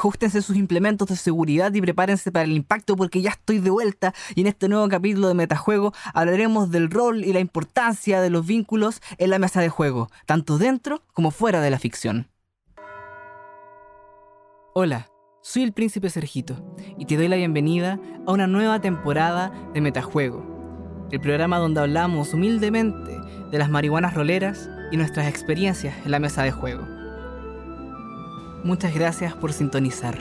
ajustense sus implementos de seguridad y prepárense para el impacto porque ya estoy de vuelta y en este nuevo capítulo de Metajuego hablaremos del rol y la importancia de los vínculos en la mesa de juego, tanto dentro como fuera de la ficción. Hola, soy el príncipe Sergito y te doy la bienvenida a una nueva temporada de Metajuego, el programa donde hablamos humildemente de las marihuanas roleras y nuestras experiencias en la mesa de juego. Muchas gracias por sintonizar.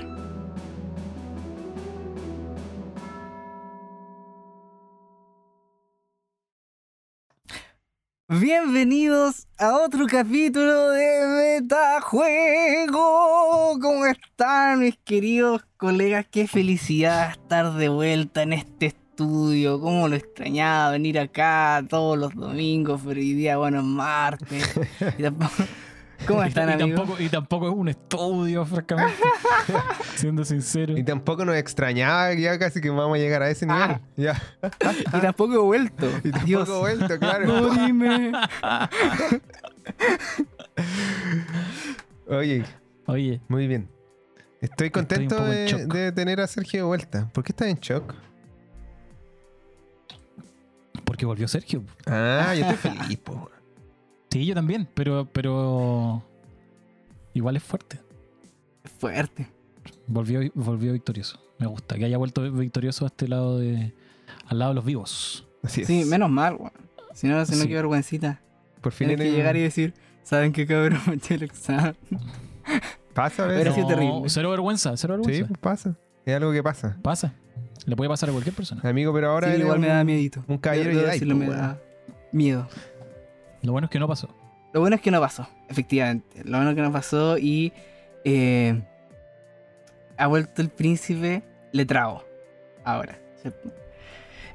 Bienvenidos a otro capítulo de Metajuego. ¿Cómo están mis queridos colegas? Qué felicidad estar de vuelta en este estudio. Cómo lo extrañaba venir acá todos los domingos, pero hoy día, bueno, es martes. Y tampoco- ¿Cómo están, y, amigos? tampoco, y tampoco es un estudio, francamente. Siendo sincero. Y tampoco nos extrañaba, ya casi que vamos a llegar a ese nivel. Ah. Ya. Y tampoco he vuelto. Y tampoco Adiós. he vuelto, claro. No, dime. Oye, Oye, muy bien. Estoy contento de, de tener a Sergio de vuelta. ¿Por qué estás en shock? porque volvió Sergio. Ah, yo estoy feliz, po. Sí, yo también, pero, pero igual es fuerte. Es fuerte. Volvió, volvió victorioso. Me gusta que haya vuelto victorioso a este lado de. al lado de los vivos. Así es. Sí, menos mal, weón. Si no, si no, Sí. qué vergüencita. Por fin Tienes que llegar y decir, ¿saben qué cabrón me eché el examen? Pasa a Pero veces. sí, terrible. Cero vergüenza, cero Sí, vergüenza. pues pasa. Es algo que pasa. Pasa. Le puede pasar a cualquier persona. Amigo, pero ahora Sí, igual me un- da miedito. un caballero Debo Jedi, decirlo, po, me da miedo. Lo bueno es que no pasó. Lo bueno es que no pasó, efectivamente. Lo bueno es que no pasó y eh, ha vuelto el príncipe letrado. Ahora. ¿cierto?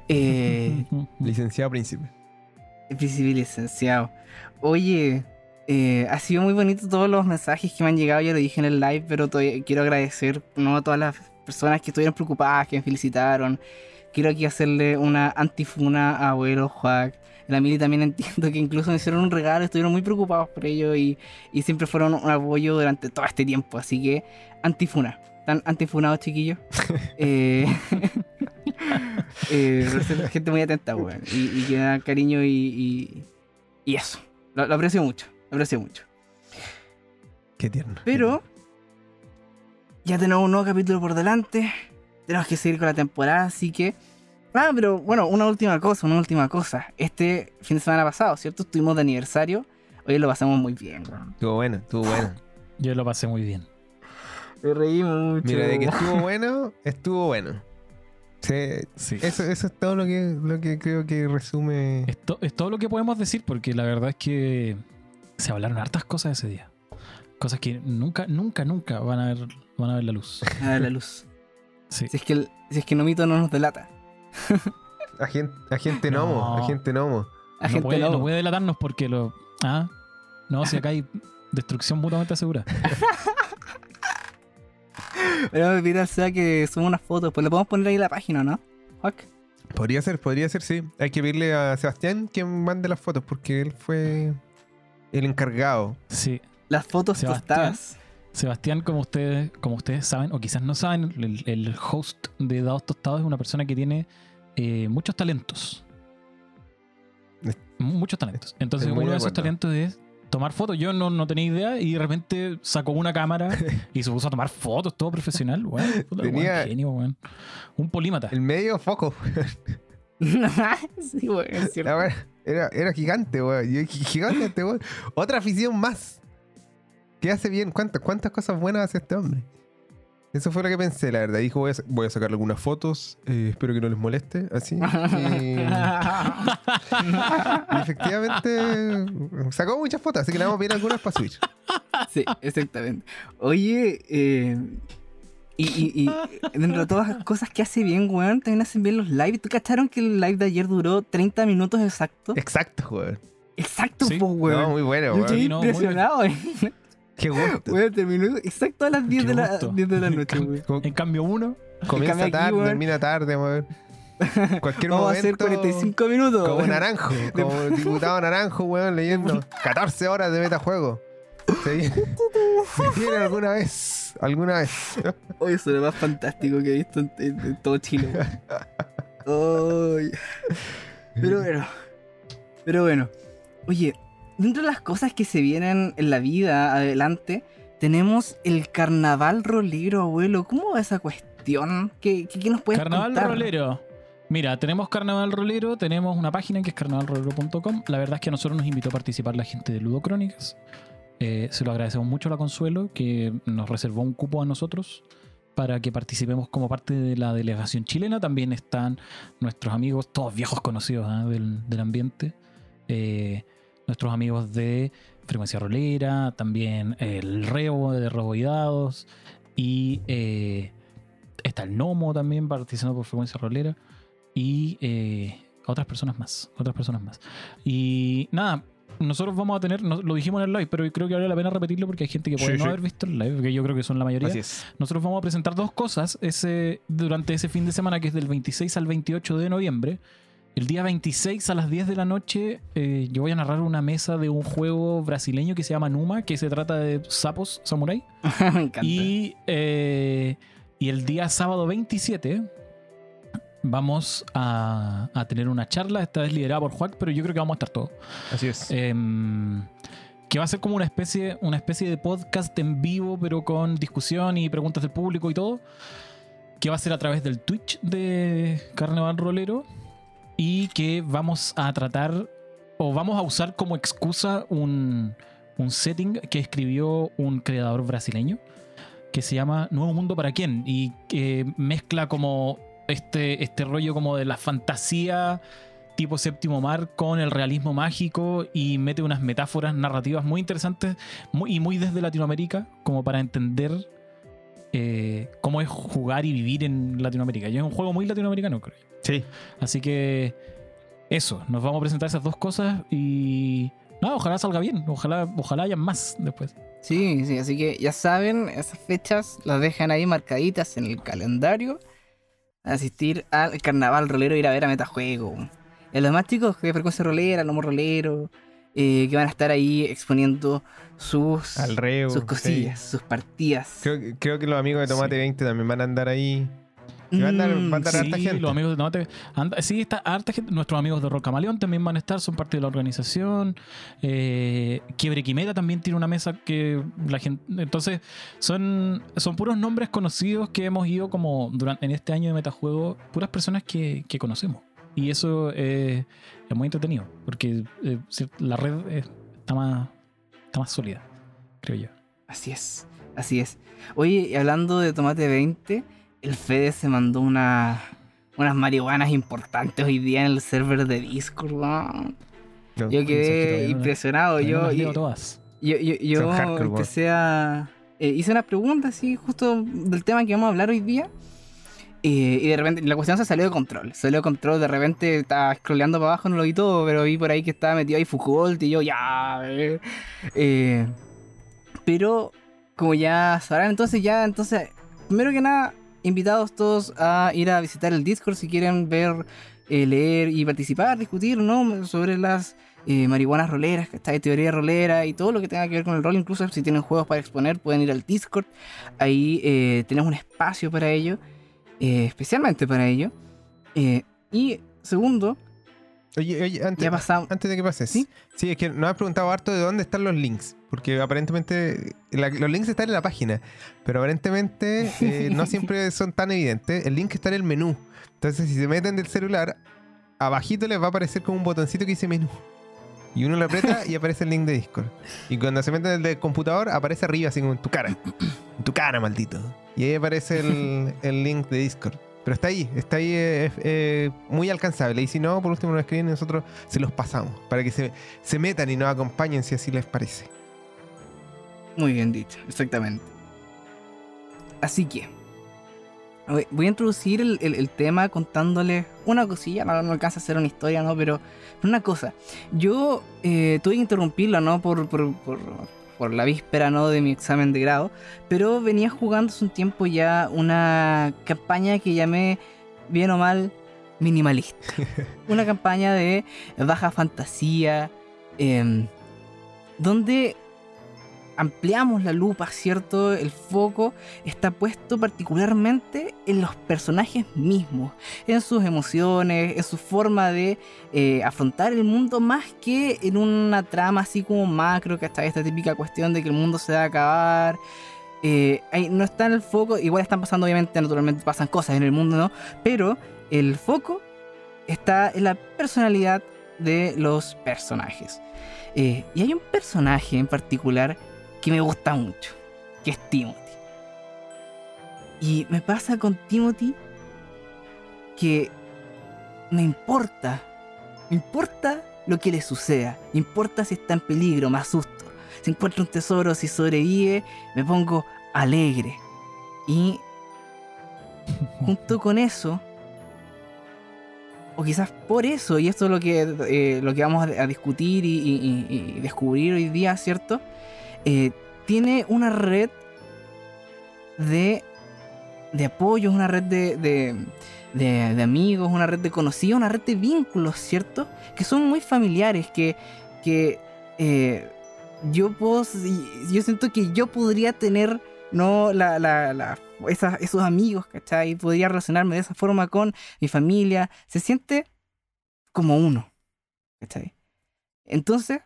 Eh, Licenciado príncipe. el príncipe licenciado. Oye, eh, ha sido muy bonito todos los mensajes que me han llegado. Ya lo dije en el live, pero todavía quiero agradecer ¿no? a todas las personas que estuvieron preocupadas, que me felicitaron. Quiero aquí hacerle una antifuna a abuelo Juac. La Mili también entiendo que incluso me hicieron un regalo, estuvieron muy preocupados por ello y, y siempre fueron un apoyo durante todo este tiempo. Así que, antifuna. Están antifunados, chiquillos. eh, eh, gente muy atenta, weón. Y, y que me da cariño y, y, y eso. Lo, lo aprecio mucho, lo aprecio mucho. Qué tierno. Pero ya tenemos un nuevo capítulo por delante. Tenemos que seguir con la temporada, así que. Ah, pero bueno, una última cosa, una última cosa. Este fin de semana pasado, ¿cierto? Estuvimos de aniversario. Hoy lo pasamos muy bien, weón. Estuvo bueno, estuvo bueno. Yo lo pasé muy bien. Me reímos mucho. Mira, de que estuvo bueno, estuvo bueno. Sí, Sí. eso, eso es todo lo que, lo que creo que resume. Es, to- es todo lo que podemos decir porque la verdad es que se hablaron hartas cosas ese día. Cosas que nunca, nunca, nunca van a ver, van a ver la luz. A ver la luz. Sí. Si es que, el- si es que Nomito no nos delata. Agente, agente No. Nomo, agente Nomo. La no, puede, no. no puede delatarnos porque lo. Ah, no, si acá hay destrucción mutuamente asegurada. Pero me pide SEA que suba unas fotos. Pues le podemos poner ahí en la página, ¿no? Podría ser, podría ser, sí. Hay que pedirle a Sebastián que mande las fotos porque él fue el encargado. Sí. Las fotos Sebastián. tostadas. Sebastián, como ustedes, como ustedes saben, o quizás no saben, el, el host de Dados Tostados es una persona que tiene eh, muchos talentos. Muchos talentos. Entonces, uno de de esos talentos es tomar fotos. Yo no, no tenía idea y de repente sacó una cámara y se puso a tomar fotos, todo profesional. Puta, genio. Un polímata. El medio foco. sí, es cierto. A ver, era, era gigante, weón. Gigante este weón. Otra afición más. ¿Qué hace bien? ¿Cuántas, ¿Cuántas cosas buenas hace este hombre? Eso fue lo que pensé, la verdad. Dijo, voy a, voy a sacar algunas fotos. eh, espero que no les moleste. Así. Y, y efectivamente sacó muchas fotos, así que le vamos a pedir algunas para subir. Sí, exactamente. Oye, eh, y, y, y dentro de todas las cosas que hace bien, weón, también hacen bien los lives. ¿Tú cacharon que el live de ayer duró 30 minutos exactos? Exacto, weón. Exacto, Sí. po, weón. No, muy bueno, Yo weón. estoy no, impresionado, weón. Qué gusto. Weón, terminó exacto a las 10 Qué de, la, gusto. 10 de la noche. Com- En cambio, uno, comienza cambio tarde, termina tarde, weón. Cualquier Vamos a momento. hacer 45 minutos. Como naranjo, como diputado naranjo, weón, leyendo 14 horas de metajuego. Se viene, alguna vez. Alguna vez. Oye, eso es lo más fantástico que he visto en, en- en todo Chile. weón. Pero bueno. Pero bueno. Oye, dentro de las cosas que se vienen en la vida adelante, tenemos el carnaval rolero, abuelo. ¿Cómo va esa cuestión? ¿Qué, qué, qué nos puedes Carnaval contar? Rolero. Mira, tenemos Carnaval Rolero, tenemos una página que es carnavalrolero.com. La verdad es que a nosotros nos invitó a participar la gente de Ludocrónicas. Eh, se lo agradecemos mucho a la Consuelo, que nos reservó un cupo a nosotros para que participemos como parte de la delegación chilena. También están nuestros amigos, todos viejos conocidos ¿ah? del, del ambiente. Eh, nuestros amigos de Frecuencia Rolera, también el Rebo de Robo y eh, está el Nomo también participando por Frecuencia Rolera. Y eh, otras personas más. Otras personas más. Y nada, nosotros vamos a tener, lo dijimos en el live, pero creo que vale la pena repetirlo porque hay gente que puede Sí, no sí. haber visto el live, que yo creo que son la mayoría. Así es. Nosotros vamos a presentar dos cosas ese, durante ese fin de semana que es del 26 al 28 de noviembre. El día 26 a las 10 de la noche eh, yo voy a narrar una mesa de un juego brasileño que se llama Numa, que se trata de sapos samurai. Me encanta. Y, eh, y el día sábado 27 vamos a, a tener una charla, esta vez liderada por Juan, pero yo creo que vamos a estar todos. Así es. Em, que va a ser como una especie, una especie de podcast en vivo, pero con discusión y preguntas del público y todo. Que va a ser a través del Twitch de Carnaval Rolero. Y que vamos a tratar, o vamos a usar como excusa un, un setting que escribió un creador brasileño. Que se llama Nuevo Mundo para quién. Y que mezcla como este, este rollo como de la fantasía tipo séptimo mar con el realismo mágico y mete unas metáforas narrativas muy interesantes muy, y muy desde Latinoamérica, como para entender eh, cómo es jugar y vivir en Latinoamérica. Y es un juego muy latinoamericano, creo. Sí. Así que eso, nos vamos a presentar esas dos cosas y nada, ojalá salga bien, ojalá, ojalá haya más después. Sí, sí, así que ya saben, esas fechas las dejan ahí marcaditas en el calendario. Asistir al carnaval rolero, ir a ver a Metajuego. Y los más chicos de frecuencia rolera, lomo rolero, eh, que van a estar ahí exponiendo sus, Al reo. sus sí. cosillas, sus partidas. Creo, que- creo que los amigos de Tomate Sí. 20 también van a andar ahí. Y va a andar- va a andar Sí, harta gente. los amigos de Tomate. anda- sí, está harta gente. Nuestros amigos de Rocamaleón también van a estar, son parte de la organización. Eh, Quiebre Quimera también tiene una mesa que la gente. Entonces, son, son puros nombres conocidos que hemos ido como durante en este año de metajuego, puras personas que, que conocemos. Y eso eh, es muy entretenido, porque eh, la red eh, está, más, está más sólida, creo yo. Así es, así es. Oye, y hablando de Tomate 20, el Fede se mandó una, unas marihuanas importantes hoy día en el server de Discord. No. Yo que quedé impresionado. No Yo, yo, todas. yo, yo- yo Son hardcore, weón. empecé a. eh, hice unas preguntas, así, justo del tema que vamos a hablar hoy día. Y de repente la cuestión se salió de control. Salió de control, de repente estaba scrolleando para abajo, no lo vi todo, pero vi por ahí que estaba metido ahí Foucault y yo ya. eh, eh, pero como ya sabrán, entonces ya, entonces, primero que nada, invitados todos a ir a visitar el Discord si quieren ver, eh, leer y participar, discutir, ¿no? Sobre las marihuanas roleras, que está de teoría rolera y todo lo que tenga que ver con el rol. Incluso si tienen juegos para exponer, pueden ir al Discord. Ahí tenemos un espacio para ello, eh, especialmente para ello. Eh, y segundo, Oye, oye, antes, antes de que pases. ¿Sí? Sí, es que nos has preguntado harto de dónde están los links. Porque aparentemente la- los links están en la página. Pero aparentemente eh, no siempre son tan evidentes. El link está en el menú. Entonces, si se meten del celular, abajito les va a aparecer como un botoncito que dice menú. Y uno lo aprieta y aparece el link de Discord. Y cuando se meten el del computador, aparece arriba, así como en tu cara. En tu cara, maldito. Y ahí aparece el, el link de Discord. Pero está ahí, está ahí eh, eh, muy alcanzable. Y si no, por último nos escriben y nosotros se los pasamos. Para que se, se metan y nos acompañen si así les parece. Muy bien dicho, exactamente. Así que voy- a introducir el, el- el tema contándoles una cosilla, no, no alcanza a ser una historia, ¿no? Pero una cosa, yo eh, tuve que interrumpirlo, ¿no? Por, por, por, por la víspera, ¿no? De mi examen de grado, pero venía jugando hace un tiempo ya una campaña que llamé, bien o mal, minimalista. una campaña de baja fantasía, em, donde ampliamos la lupa, ¿cierto? El foco está puesto particularmente en los personajes mismos, en sus emociones, en su forma de eh, afrontar el mundo más que en una trama así como macro, que está esta típica cuestión de que el mundo se va a acabar. Eh, ahí no está en el foco, igual están pasando, obviamente, naturalmente pasan cosas en el mundo, ¿no? Pero el foco está en la personalidad de los personajes. Eh, y hay un personaje en particular que me gusta mucho, que es Timothy. Y me pasa con Timothy que me importa, me importa lo que le suceda, me importa si está en peligro, me asusto. Si encuentra un tesoro, si sobrevive, me pongo alegre. Y junto con eso, o quizás por eso, y esto es lo que, eh, lo que vamos a, discutir y- y descubrir hoy día, ¿cierto? Eh, tiene una red de, de apoyos, una red de, de, amigos, una red de conocidos, una red de vínculos, ¿cierto? Que son muy familiares, que, que eh, yo puedo, yo siento que yo podría tener, ¿no? La, la, la- esos amigos, ¿cachai? Podría relacionarme de esa forma con mi familia. Se siente como uno, ¿cachai? Entonces,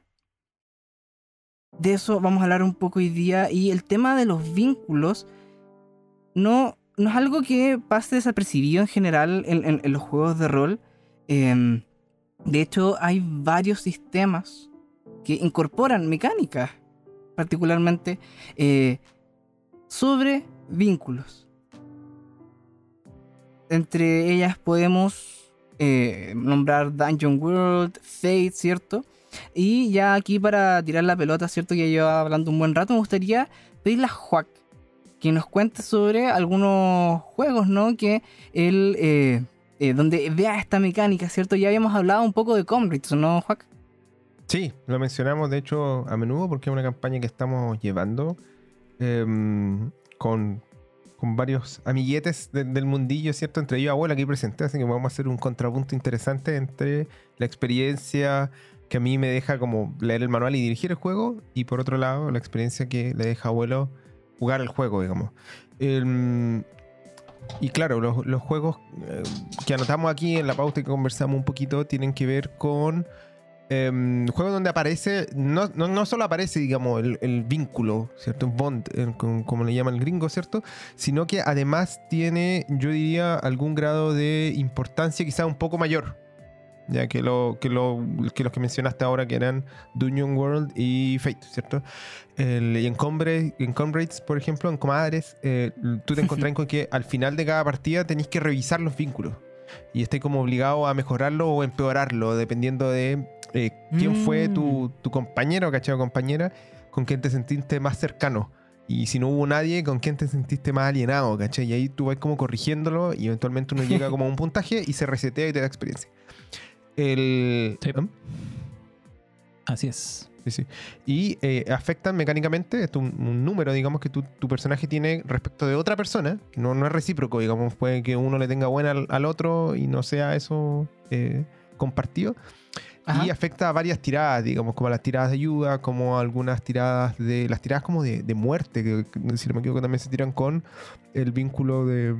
de eso vamos a hablar un poco hoy día. Y el tema de los vínculos no, no es algo que pase desapercibido en general en, los juegos de rol. Em, de hecho, hay varios sistemas que incorporan mecánicas, particularmente eh, sobre vínculos. Entre ellas podemos eh, nombrar Dungeon World, Fate, ¿cierto? Y ya aquí para tirar la pelota, ¿cierto? Que lleva hablando un buen rato, me gustaría pedirle a Juac que nos cuente sobre algunos juegos, ¿no? Que él, eh, eh, donde vea esta mecánica, ¿cierto? Ya habíamos hablado un poco de Comrades, ¿no, Juac? Sí, lo mencionamos de hecho a menudo porque es una campaña que estamos llevando em, con, con varios amiguetes de- del mundillo, ¿cierto? Entre ellos abuela aquí presente, así que vamos a hacer un contrapunto interesante entre la experiencia que a mí me deja como leer el manual y dirigir el juego y por otro lado la experiencia que le deja a abuelo jugar el juego, digamos. Y claro, los, juegos eh, que anotamos aquí en la pauta y que conversamos un poquito tienen que ver con em, juegos donde aparece, no, no, no solo aparece, digamos, el, vínculo, ¿cierto? Bond, como le llama el gringo, ¿cierto? Sino que además tiene, yo diría, algún grado de importancia quizá un poco mayor. Ya que, lo, que, lo, que los que mencionaste ahora, que eran Dungeon World y Fate, ¿cierto? El- y en, Comrades, en Comrades, por ejemplo, en Comadres, eh, tú te encontrás con que al final de cada partida tenéis que revisar los vínculos. Y estáis como obligado a mejorarlo o empeorarlo, dependiendo de eh, quién fue tu, tu compañero, ¿cachai? O compañera, con quien te sentiste más cercano. Y si no hubo nadie, con quien te sentiste más alienado, ¿cachai? Y ahí tú vas como corrigiéndolo y eventualmente uno llega como a un puntaje y se resetea y te da experiencia. El... Sí. Así es. Sí, sí. Y eh, afectan mecánicamente, es un, número, digamos, que tu, tu personaje tiene respecto de otra persona, no, no es recíproco, digamos, puede que uno le tenga buena al, al otro y no sea eso eh, compartido. Ajá. Y afecta a varias tiradas, digamos, como las tiradas de ayuda, como algunas tiradas de. Las tiradas como de, de muerte, que, que, si no me equivoco también se tiran con el vínculo de.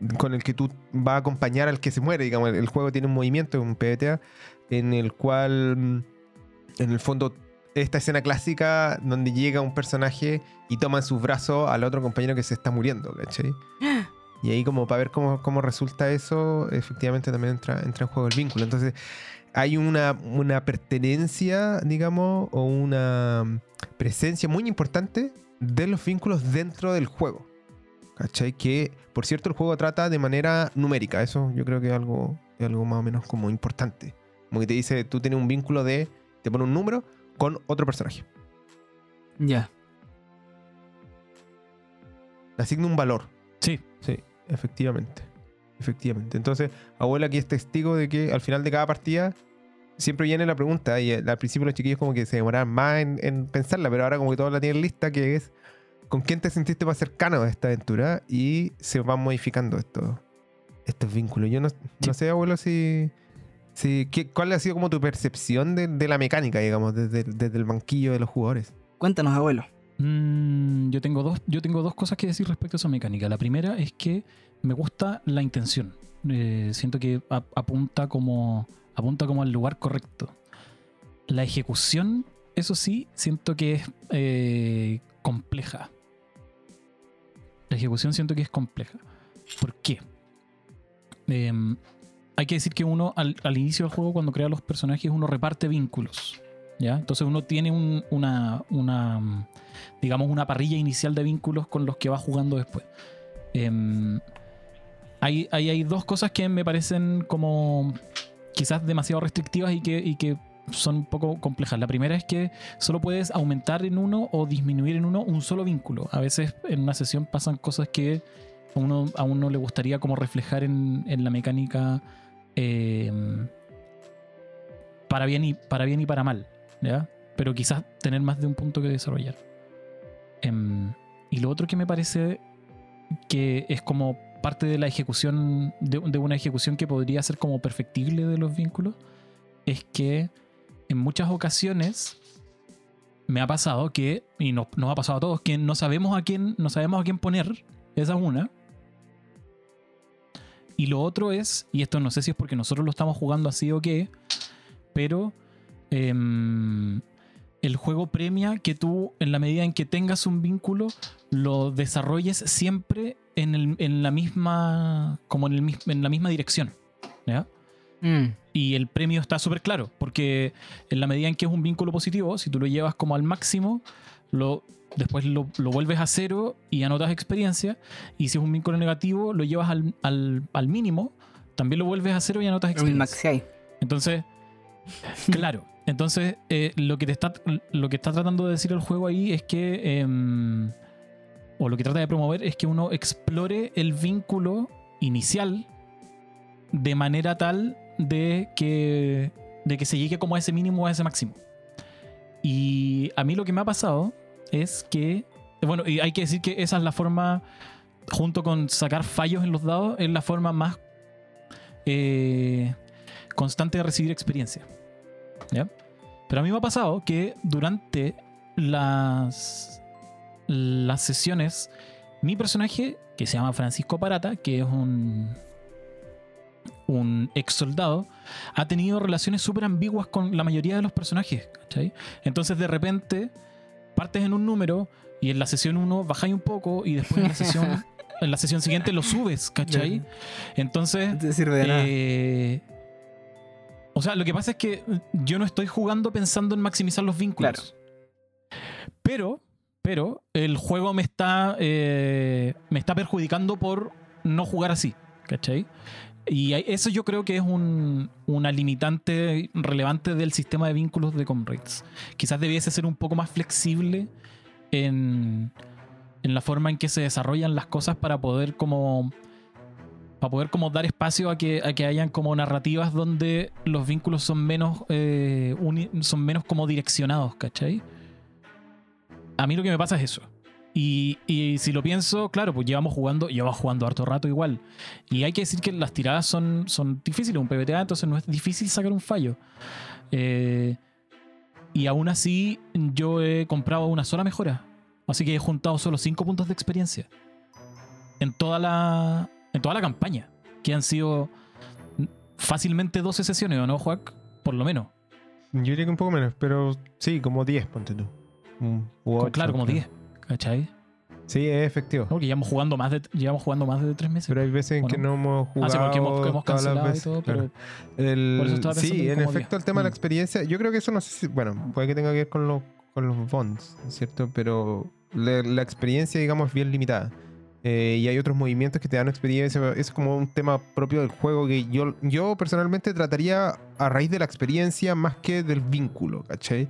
Mm, con el que tú vas a acompañar al que se muere, digamos. El, el juego tiene un movimiento, un PBTA, en el cual. mm, En el fondo. Esta escena clásica donde llega un personaje y toma en sus brazos al otro compañero que se está muriendo, ¿cachai? Y ahí como para ver cómo, cómo resulta eso, efectivamente también entra, entra en juego el vínculo. Entonces hay una, una pertenencia, digamos, o una presencia muy importante de los vínculos dentro del juego. ¿Cachai? Que, por cierto, el juego trata de manera numérica. Eso yo creo que es algo, es algo más o menos como importante. Como que te dice, tú tienes un vínculo de, te pone un número con otro personaje. Ya. Le asigna un valor. Sí. Sí, efectivamente. Efectivamente. Entonces, abuela aquí es testigo de que al final de cada partida siempre viene la pregunta. Y eh, al principio los chiquillos como que se demoraban más en, en pensarla, pero ahora como que todos la tienen lista, que es ¿con quién te sentiste más cercano a esta aventura? Y se van modificando estos, estos vínculos. Yo no, no sé, abuelo, si... si ¿qué- ¿Cuál ha sido como tu percepción de, de la mecánica, digamos, desde, el- desde el banquillo de los jugadores? Cuéntanos, abuelo. Mm, yo, tengo dos, yo tengo dos cosas que decir respecto a esa mecánica. La primera es que me gusta la intención. Eh, siento que ap- apunta como, apunta como al lugar correcto. La ejecución, eso sí, siento que es eh, compleja. La ejecución siento que es compleja. ¿Por qué? Em, hay que decir que uno al, al inicio del juego, cuando crea los personajes, uno reparte vínculos. ¿ya? Entonces uno tiene un- una, una, digamos, una parrilla inicial de vínculos con los que va jugando después. Em, hay, hay, dos cosas que me parecen como quizás demasiado restrictivas y que son un poco complejas. La primera es que solo puedes aumentar en uno o disminuir en uno un solo vínculo. A veces en una sesión pasan cosas que a uno, a uno le gustaría como reflejar en, en la mecánica eh, para, bien y, para bien y para mal. Pero quizás tener más de un punto que desarrollar. Em, y lo otro que me parece que es como parte de la ejecución, de, de una ejecución que podría ser como perfectible de los vínculos, es que en muchas ocasiones me ha pasado que, y nos, ha pasado a todos, que no sabemos a quién, no sabemos a quién poner, esa es una. Y lo otro es, y esto no sé si es porque nosotros lo estamos jugando así o qué, pero em, el juego premia que tú, en la medida en que tengas un vínculo, lo desarrolles siempre en, el- en la misma, como en, el en la misma dirección. ¿ya? Mm, Y el premio está súper claro, porque en la medida en que es un vínculo positivo, si tú lo llevas como al máximo, lo, después lo, lo vuelves a cero y anotas experiencia. Y si es un vínculo negativo, lo llevas al, al- al mínimo, también lo vuelves a cero y anotas experiencia. Entonces, claro. Entonces, eh, lo, que te está, lo que está tratando de decir el juego ahí es que. em, o lo que trata de promover es que uno explore el vínculo inicial de manera tal de que, de que se llegue como a ese mínimo o a ese máximo. Y a mí lo que me ha pasado es que. Bueno, y hay que decir que esa es la forma, junto con sacar fallos en los dados, es la forma más eh, constante de recibir experiencia. Pero a mí me ha pasado que durante las, las sesiones, mi personaje, que se llama Francisco Parata, que es un, un ex soldado, ha tenido relaciones súper ambiguas con la mayoría de los personajes. ¿cachai? Entonces de repente partes en un número y en la sesión 1 bajáis un poco y después en la sesión, en la sesión siguiente lo subes, ¿cachai? Entonces... No te sirve de nada. Eh, o sea, lo que pasa es que yo no estoy jugando pensando en maximizar los vínculos. Pero, pero, el juego me está, eh, me está perjudicando por no jugar así. ¿Cachai? Y eso yo creo que es un- una limitante relevante del sistema de vínculos de Comrades. Quizás debiese ser un poco más flexible en, en la forma en que se desarrollan las cosas para poder como para poder como dar espacio a que, a que hayan como narrativas donde los vínculos son menos eh, son menos como direccionados, ¿cachai? A mí lo que me pasa es eso. Y, y si lo pienso, claro, pues llevamos jugando, llevamos jugando harto rato igual. Y hay que decir que las tiradas son, son difíciles, un PBTA, entonces no es difícil sacar un fallo. Eh, y aún así, yo he comprado una sola mejora. Así que he juntado solo 5 puntos de experiencia. En toda la. En toda la campaña. Que han sido fácilmente 12 sesiones, ¿o no, Juac? Por lo menos. Yo diría que un poco menos, pero sí, como 10, ponte tú. Claro, como creo. 10. ¿Cachai? Sí, es efectivo. Porque llevamos jugando más de, llevamos jugando más de 3 meses. Pero hay veces en ¿O que no? hemos Ah, jugado sí, porque hemos, hemos cancelado y todo, claro. pero El- Por eso sí, en efecto, 10. el tema de la Mm. experiencia, yo creo que eso no sé si, bueno, puede que tenga que ver con, los con los bonds, ¿cierto? Pero la, la experiencia, digamos, es bien limitada. Eh, y hay otros movimientos que te dan experiencia. Es como un tema propio del juego que yo, yo personalmente trataría a raíz de la experiencia más que del vínculo, ¿cachai?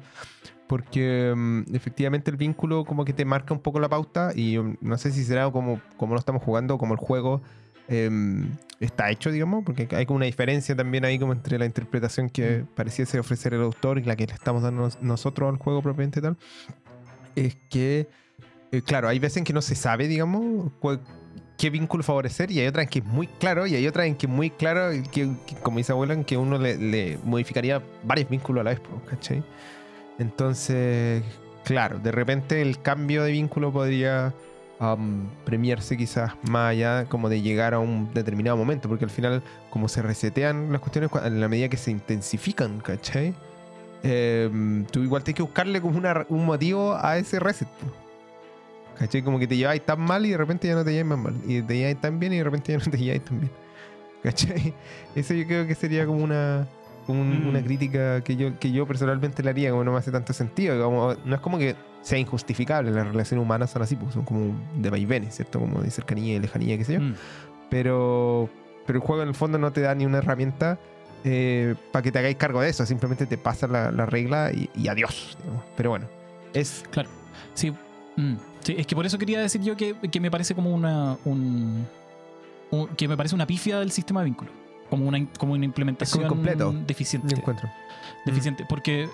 Porque mm, efectivamente el vínculo como que te marca un poco la pauta y um, no sé si será como, como lo estamos jugando, como el juego em, está hecho, digamos, porque hay como una diferencia también ahí como entre la interpretación que pareciese ofrecer el autor y la que le estamos dando nos- nosotros al juego propiamente tal. Es que, eh, claro, hay veces en que no se sabe, digamos, cuál- qué vínculo favorecer y hay otras en que es muy claro y hay otras en que es muy claro, que, que, como dice abuela, en que uno le, le modificaría varios vínculos a la vez, ¿cachai? Entonces, claro, de repente el cambio de vínculo podría am, premiarse quizás más allá como de llegar a un determinado momento, porque al final como se resetean las cuestiones en la medida que se intensifican, ¿cachai? Em, tú igual tienes que buscarle como una- un motivo a ese reset. ¿Cachai? Como que te lleváis tan mal y de repente ya no te lleváis más mal. Y te lleváis tan bien y de repente ya no te lleváis tan bien. ¿Cachai? Eso yo creo que sería como una, un- Mm. una crítica que yo, que yo personalmente le haría, como no me hace tanto sentido. Como, no es como que sea injustificable, las relaciones humanas son así, pues, son como de vaivenes, ¿cierto? Como de cercanía y lejanía, qué sé yo. Mm. Pero, pero el juego en el fondo no te da ni una herramienta para que te hagáis cargo de eso, simplemente te pasa la, la regla y, y adiós. digamos. Pero bueno, es Claro. Sí. mm, sí, es que por eso quería decir yo que, que me parece como una. Un, un- que me parece una pifia del sistema de vínculo. Como una, como una implementación incompleto. deficiente. yo encuentro. deficiente. Porque.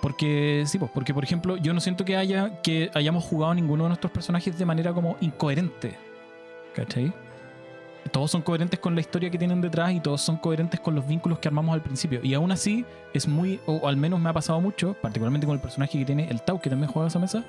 Porque, sí, pues, porque por ejemplo, yo no siento que haya que hayamos jugado ninguno de nuestros personajes de manera como incoherente. ¿Cachai? Todos son coherentes con la historia que tienen detrás y todos son coherentes con los vínculos que armamos al principio. Y aún así, es muy, o al menos me ha pasado mucho, particularmente con el personaje que tiene el Tau, que también juega esa mesa,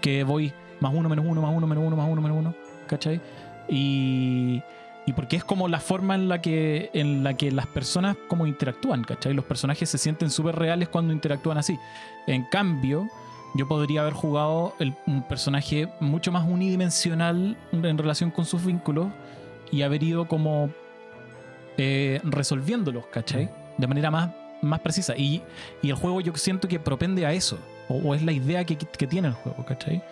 que voy más uno, menos uno, más uno, menos uno, más uno, menos uno, ¿cachai? Y, y porque es como la forma en la que en la que las personas como interactúan, ¿cachai? Los personajes se sienten súper reales cuando interactúan así. En cambio, yo podría haber jugado el- un personaje mucho más unidimensional en relación con sus vínculos y haber ido como eh, resolviéndolos, ¿cachai? De manera más, más precisa. Y, y el juego yo siento que propende a eso, o, es la idea que, que tiene el juego, ¿cachai?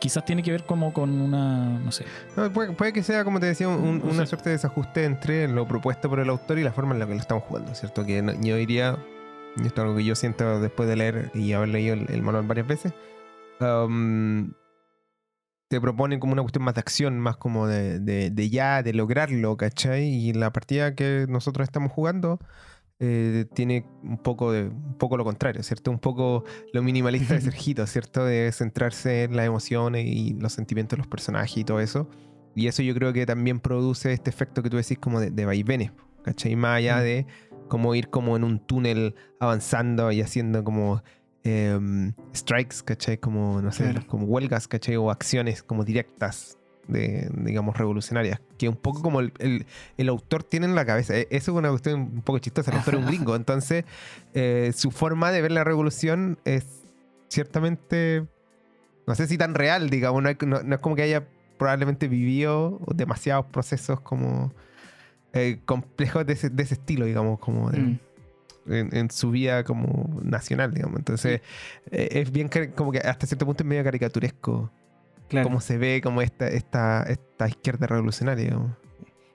Quizás tiene que ver como con una, no sé, No, puede, puede que sea, como te decía, un- una suerte de desajuste entre lo propuesto por el autor y la forma en la que lo estamos jugando, ¿cierto? Que no- yo diría, y esto es algo que yo siento después de leer y haber leído el, el manual varias veces, um, te proponen como una cuestión más de acción, más como de, de- de ya, de lograrlo, ¿cachai? Y la partida que nosotros estamos jugando eh, tiene un poco, de, un poco lo contrario, ¿cierto? Un poco lo minimalista de Sergito, ¿cierto? De centrarse en las emociones y los sentimientos de los personajes y todo eso. Y eso yo creo que también produce este efecto que tú decís como de, de vaivenes, ¿cachai? Más allá Mm. de como ir como en un túnel avanzando y haciendo como em, strikes, ¿cachai? Como, no sé, Claro. como huelgas, ¿cachai? O acciones como directas, de, digamos, revolucionarias. Que un poco como el, el- el autor tiene en la cabeza. E- Eso es una cuestión un poco chistosa. El autor es un gringo. Entonces, eh, su forma de ver la revolución es ciertamente, no sé si tan real, digamos. No, hay- no- no es como que haya probablemente vivido demasiados procesos como eh, complejos de ese, de ese estilo, digamos, como de- Mm. en, en su vida como nacional, digamos. Entonces, eh, es bien como que hasta cierto punto es medio caricaturesco Claro. cómo se ve como esta, esta, esta izquierda revolucionaria, digamos.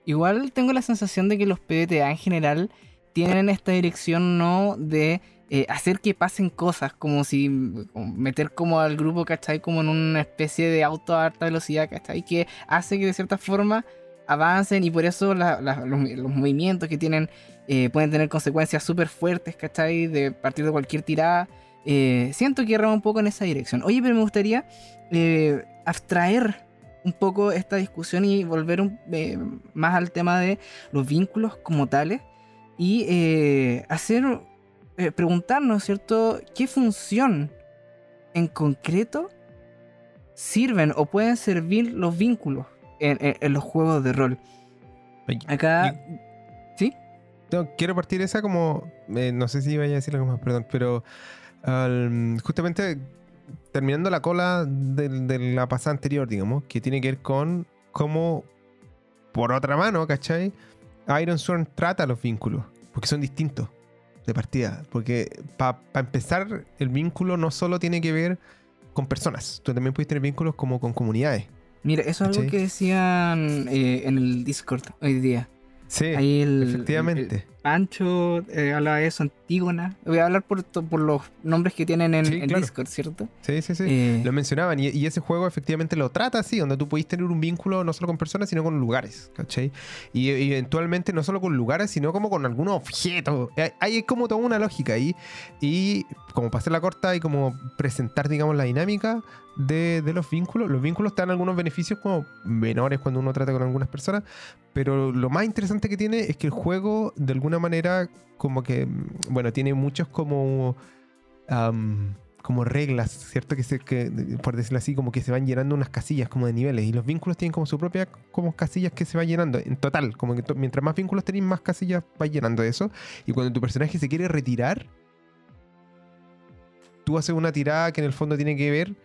Igual tengo la sensación de que los PBTA en general tienen esta dirección no de eh, hacer que pasen cosas, como si como meter como al grupo, ¿cachai? Como en una especie de auto a alta velocidad, ¿cachai? Que hace que de cierta forma avancen y por eso la- la- los, los movimientos que tienen eh, pueden tener consecuencias súper fuertes, ¿cachai? De partir de cualquier tirada. Eh, siento que rama un poco en esa dirección. Oye, pero me gustaría eh, abstraer un poco esta discusión y volver un- eh, más al tema de los vínculos como tales y eh, hacer, eh, preguntarnos, ¿cierto? ¿Qué función en concreto sirven o pueden servir los vínculos en, en- en los juegos de rol? Acá, ¿sí? No, quiero partir esa como. eh, no sé si vaya a decir algo más, perdón, pero. al- justamente terminando la cola de, la pasada anterior, digamos, que tiene que ver con cómo, por otra mano, ¿cachai? Iron Sworn trata los vínculos, porque son distintos de partida. Porque para empezar, el vínculo no solo tiene que ver con personas, tú también puedes tener vínculos como con comunidades. Mira, eso es algo que decían eh, en el Discord hoy día. Sí, Ahí el, efectivamente. el- Pancho eh, habla de eso, Antígona. Voy a hablar por, por los nombres que tienen en, Sí, en claro. Discord, ¿cierto? sí, sí, sí. Eh, Lo mencionaban y, y ese juego efectivamente lo trata así, donde tú podéis tener un vínculo no solo con personas, sino con lugares, ¿cachai? Y, y eventualmente no solo con lugares, sino como con algunos objetos. Hay, hay como toda una lógica ahí. Y como pasé la corta y como presentar, digamos, la dinámica de, de los vínculos. Los vínculos te dan algunos beneficios como menores cuando uno trata con algunas personas, pero lo más interesante que tiene es que el juego, de alguna manera, como que, mm, bueno, tiene muchos como... como reglas, ¿cierto? Que, por decirlo así, como que se van llenando unas casillas como de niveles. Y los vínculos tienen como su propia como casillas que se van llenando. En total, como que mientras más vínculos tenéis, más casillas va llenando eso. Y cuando tu personaje se quiere retirar, tú haces una tirada que en el fondo tiene que ver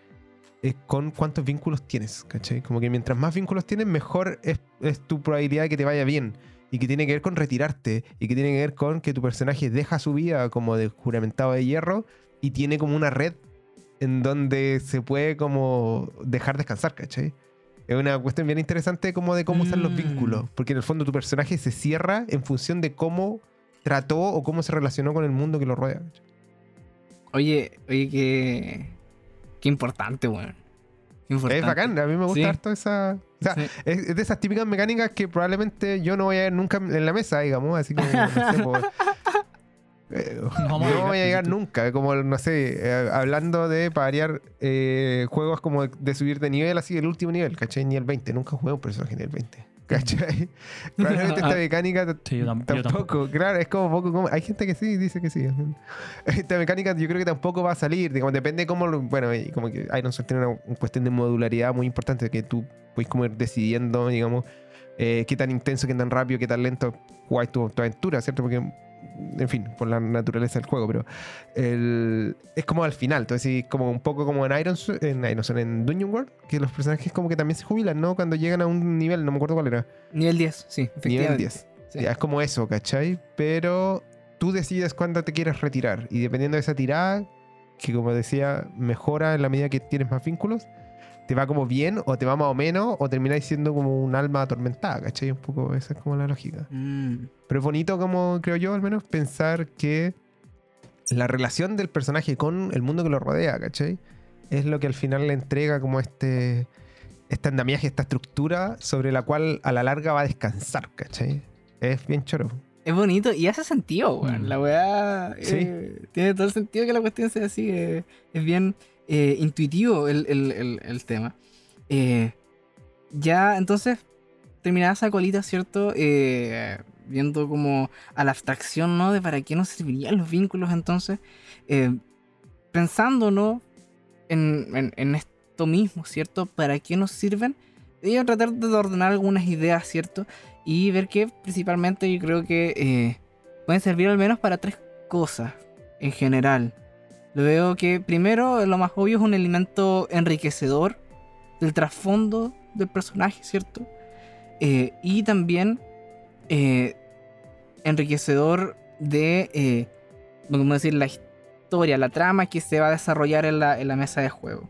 eh, con cuántos vínculos tienes, ¿cachai? Como que mientras más vínculos tienes, mejor es tu probabilidad de que te vaya bien. Y que tiene que ver con retirarte. Y que tiene que ver con que tu personaje deja su vida como de juramentado de hierro y tiene como una red en donde se puede como dejar descansar, ¿cachai? Es una cuestión bien interesante como de cómo usar los Mm. vínculos. Porque en el fondo tu personaje se cierra en función de cómo trató o cómo se relacionó con el mundo que lo rodea. ¿cachai? Oye, oye, qué, qué importante, weón. Importante. Es bacán, a mí me gusta Sí. harto esa... O sea, Sí. es, de esas típicas mecánicas que probablemente yo no voy a ver nunca en la mesa, digamos, así como, no sé, po, eh, No vamos a no voy a llegar nunca, como, no sé, eh, hablando de parear eh, juegos como de, de subir de nivel, así el último nivel, ¿cachai? Ni el 20, nunca jugué un personaje nivel 20, ¿cachai? Probablemente esta mecánica Sí, yo tam- yo tampoco, claro, es como poco como... Hay gente que sí, dice que sí. Esta mecánica yo creo que tampoco va a salir, digamos, depende cómo... lo- bueno, como que Iron Soul tiene una, una cuestión de modularidad muy importante, que tú puedes como ir decidiendo, digamos, eh, qué tan intenso, qué tan rápido, qué tan lento jugáis tu, tu aventura, ¿cierto? Porque, en fin, por la naturaleza del juego, pero el- es como al final, entonces como un poco como en Iron, en Iron en Dungeon World, que los personajes como que también se jubilan, ¿no? Cuando llegan a un nivel, no me acuerdo cuál era. Nivel 10, sí, Nivel efectivamente. 10. Sí. Ya, es como eso, ¿cachai? Pero tú decides cuándo te quieres retirar. Y dependiendo de esa tirada, que como decía, mejora en la medida que tienes más vínculos, te va como bien o te va más o menos o termináis siendo como un alma atormentada, ¿cachai? Un poco esa es como la lógica. Mm. Pero es bonito como creo yo al menos pensar que la relación del personaje con el mundo que lo rodea, ¿cachai? Es lo que al final le entrega como este, este andamiaje, esta estructura sobre la cual a la larga va a descansar, ¿cachai? Es bien choro. Es bonito y hace sentido, weón. Mm. La weá Sí. eh, tiene todo el sentido que la cuestión sea así. eh, es bien eh, intuitivo el, el- el- tema. Eh, ya, entonces, terminada esa colita, ¿cierto? Eh, viendo como a la abstracción, ¿no? De para qué nos servirían los vínculos, entonces. pensando, ¿no? En, en- esto mismo, ¿cierto? ¿Para qué nos sirven? Y tratar de ordenar algunas ideas, ¿cierto? Y ver que principalmente yo creo que pueden servir al menos para tres cosas en general. Lo veo que primero, lo más obvio es un elemento enriquecedor del trasfondo del personaje, ¿cierto? Eh, y también eh, enriquecedor de, eh, ¿cómo decir?, la historia, la trama que se va a desarrollar en la, en la mesa de juego.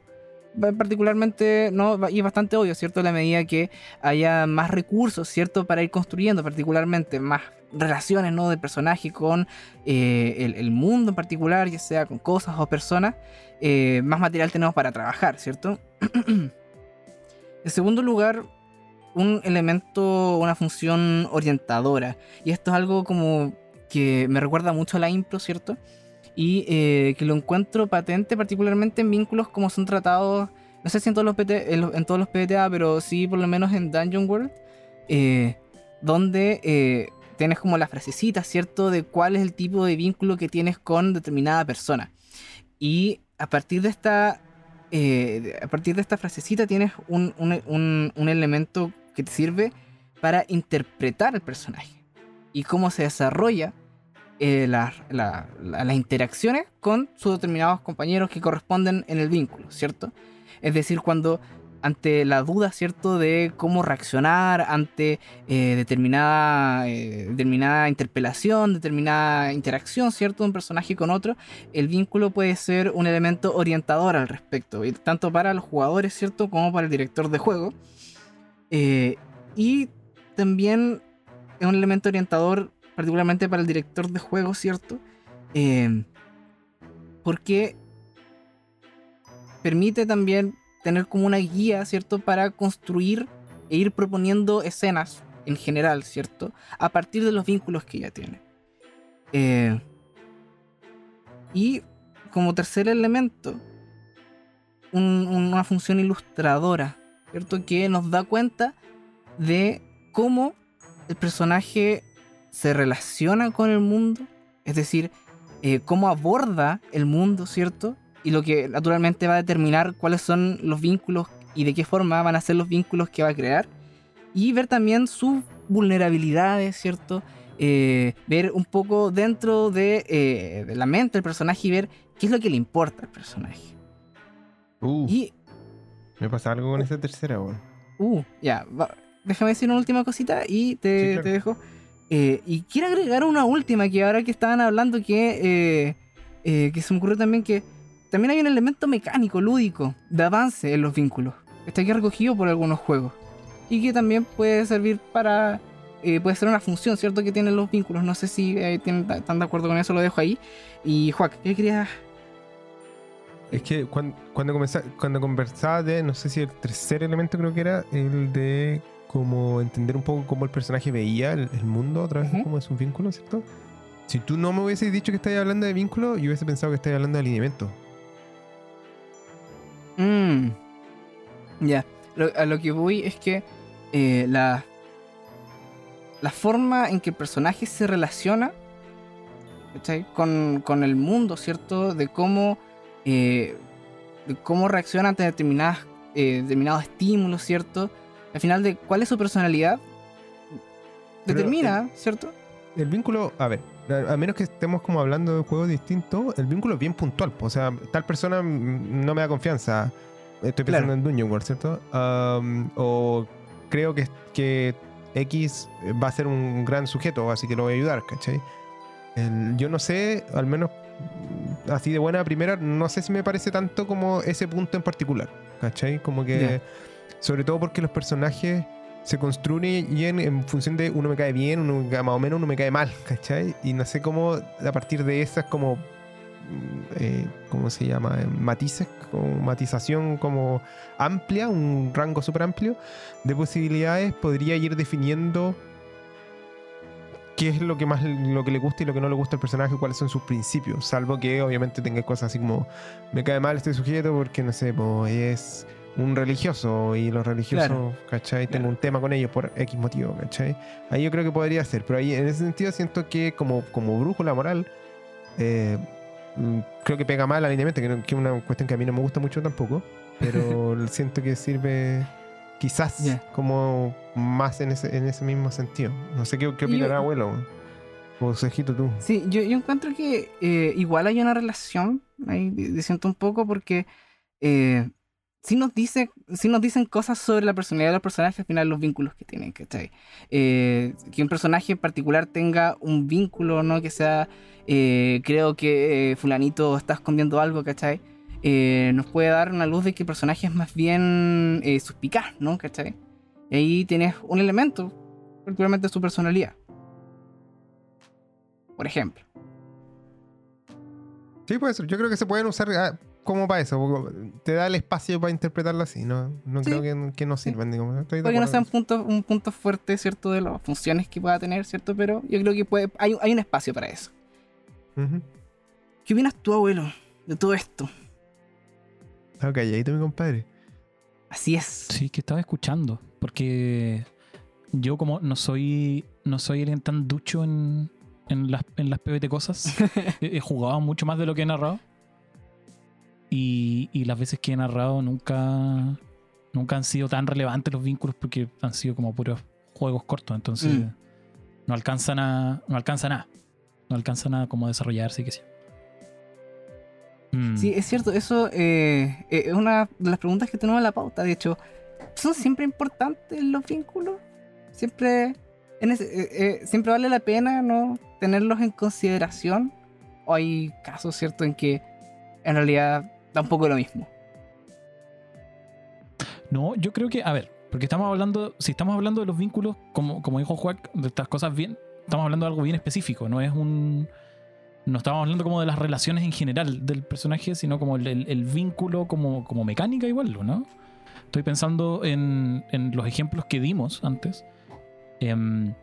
Particularmente, no, y es bastante obvio, ¿cierto? La medida que haya más recursos, ¿cierto? Para ir construyendo, particularmente más relaciones, ¿no? Del personaje con eh, el, el mundo en particular, ya sea con cosas o personas, eh, más material tenemos para trabajar, ¿cierto? en segundo lugar, un elemento, una función orientadora. Y esto es algo como que me recuerda mucho a la impro, ¿cierto? Y eh, que lo encuentro patente particularmente en vínculos como son tratados, no sé si en todos los, PT en, en todos los PTA, pero sí por lo menos en Dungeon World, eh, donde eh, tienes como la frasecita, ¿cierto? De cuál es el tipo de vínculo que tienes con determinada persona. Y a partir de esta, a partir de esta frasecita tienes un, un- un- un elemento que te sirve para interpretar el personaje y cómo se desarrolla eh, la- la- la- las interacciones con sus determinados compañeros que corresponden en el vínculo, ¿cierto? Es decir, cuando ante la duda, ¿cierto?, de cómo reaccionar ante eh, determinada, eh, determinada interpelación, determinada interacción, ¿cierto?, de un personaje con otro, el vínculo puede ser un elemento orientador al respecto, tanto para los jugadores, ¿cierto?, como para el director de juego. Y también es un elemento orientador, particularmente para el director de juego, ¿cierto? Eh, porque permite también tener como una guía, ¿cierto? Para construir e ir proponiendo escenas en general, ¿cierto? A partir de los vínculos que ya tiene. Eh, y como tercer elemento, un- una función ilustradora, ¿cierto? Que nos da cuenta de cómo el personaje se relaciona con el mundo, es decir, eh, cómo aborda el mundo, ¿cierto? y lo que naturalmente va a determinar cuáles son los vínculos y de qué forma van a ser los vínculos que va a crear. Y ver también sus vulnerabilidades, ¿cierto? Eh, ver un poco dentro de, eh, de la mente del personaje y ver qué es lo que le importa al personaje. Uh, Y, me pasa algo con esa tercera, weón. uh, ya, va- déjame decir una última cosita y te, Sí, claro. te dejo. Eh, y quiero agregar una última que ahora que estaban hablando que, eh, eh, que se me ocurrió también que también hay un elemento mecánico, lúdico, de avance en los vínculos. Está aquí recogido por algunos juegos. Y que también puede servir para... puede ser una función, ¿cierto? Que tienen los vínculos. No sé si están de acuerdo con eso, lo dejo ahí. Y Juac, ¿qué querías? Es que cuando, cuando, comenza- cuando conversaba de, no sé si el tercer elemento creo que era, el de como entender un poco cómo el personaje veía el, el mundo a través Ujú. como de sus vínculos, ¿cierto? Si tú no me hubieses dicho que estabas hablando de vínculos, yo hubiese pensado que estabas hablando de alineamiento. Mm. Ya. A lo que voy es que eh, la, la forma en que el personaje se relaciona ¿cachai? Con, con el mundo, ¿cierto? De cómo, eh, de cómo reacciona ante determinadas, eh, determinados estímulos, ¿cierto? Al final de cuál es su personalidad, determina, ¿cierto? El vínculo, a ver, a, a menos que estemos como hablando de juegos distintos, el vínculo es bien puntual. O sea, tal persona no me da confianza. Estoy pensando Claro. en Dungeon World, ¿cierto? Am, o creo que, que X va a ser un gran sujeto, así que lo voy a ayudar, ¿cachai? El- yo no sé, al menos mm, así de buena primera, no sé si me parece tanto como ese punto en particular, ¿cachai? Como que. Sobre todo porque los personajes se construyen en función de uno me cae bien, uno me cae más o menos, uno me cae mal, ¿cachai? Y no sé cómo a partir de esas como, mm, eh, ¿cómo se llama? Eh, Matices, como matización como amplia, un rango súper amplio de posibilidades, podría ir definiendo qué es lo que más lo que le gusta y lo que no le gusta al personaje, cuáles son sus principios, salvo que obviamente tenga cosas así como me cae mal este sujeto porque no sé, pues es un religioso y los religiosos, Claro. ¿cachai? Tengo Claro. un tema con ellos por X motivo, ¿cachai? Ahí yo creo que podría ser, pero ahí en ese sentido siento que como, como brújula moral, eh, mm, creo que pega mal alineamiento, que, no- que es una cuestión que a mí no me gusta mucho tampoco, pero siento que sirve quizás como más en ese, en ese mismo sentido. No sé qué, qué Y yo- opinará abuelo. O Sejito tú. Sí, yo, yo encuentro que eh, igual hay una relación, ahí diciendo un poco, porque eh, sí, nos nos dicen cosas sobre la personalidad de los personajes, al final los vínculos que tienen, ¿cachai? Eh, que un personaje en particular tenga un vínculo, ¿no? Que sea, eh, creo que eh, fulanito está escondiendo algo, ¿cachai? Eh, nos puede dar una luz de que el personaje es más bien suspicaz, ¿no? ¿cachai? Y ahí tienes un elemento, particularmente su personalidad. Por ejemplo. Sí, puede ser. Yo creo que se pueden usar ah, como para eso. porque Te da el espacio para interpretarlo así. No, no Sí. creo que, que no sirvan. digamos. Estoy de Puede que no sea un punto, un punto fuerte, ¿cierto? De las funciones que pueda tener, ¿cierto? Pero yo creo que puede, hay, hay un espacio para eso. ¿Qué opinas tú, abuelo, de todo esto? Estaba calladito, mi compadre. Así es. Sí, que estaba escuchando. Porque yo como no soy no soy alguien tan ducho en, en las, en las PBT cosas, he, he jugado mucho más de lo que he narrado. Y, y las veces que he narrado nunca, nunca han sido tan relevantes los vínculos porque han sido como puros juegos cortos. Entonces Mm. no alcanzan a. No alcanza nada. No alcanza nada como a desarrollarse y que sí. Mm. Sí, es cierto, eso eh, eh, es una de las preguntas que tenemos en la pauta. De hecho, ¿son siempre importantes los vínculos? Siempre, en ese- eh, eh, siempre vale la pena no tenerlos en consideración. O hay casos, ¿cierto?, en que en realidad da un poco lo mismo. No, yo creo que, a ver, porque estamos hablando, si estamos hablando de los vínculos, como, como dijo Juan, de estas cosas bien, estamos hablando de algo bien específico, no es un... No estamos hablando como de las relaciones en general del personaje, sino como el, el- el vínculo como, como mecánica igual, ¿no? Estoy pensando en, en los ejemplos que dimos antes. Em,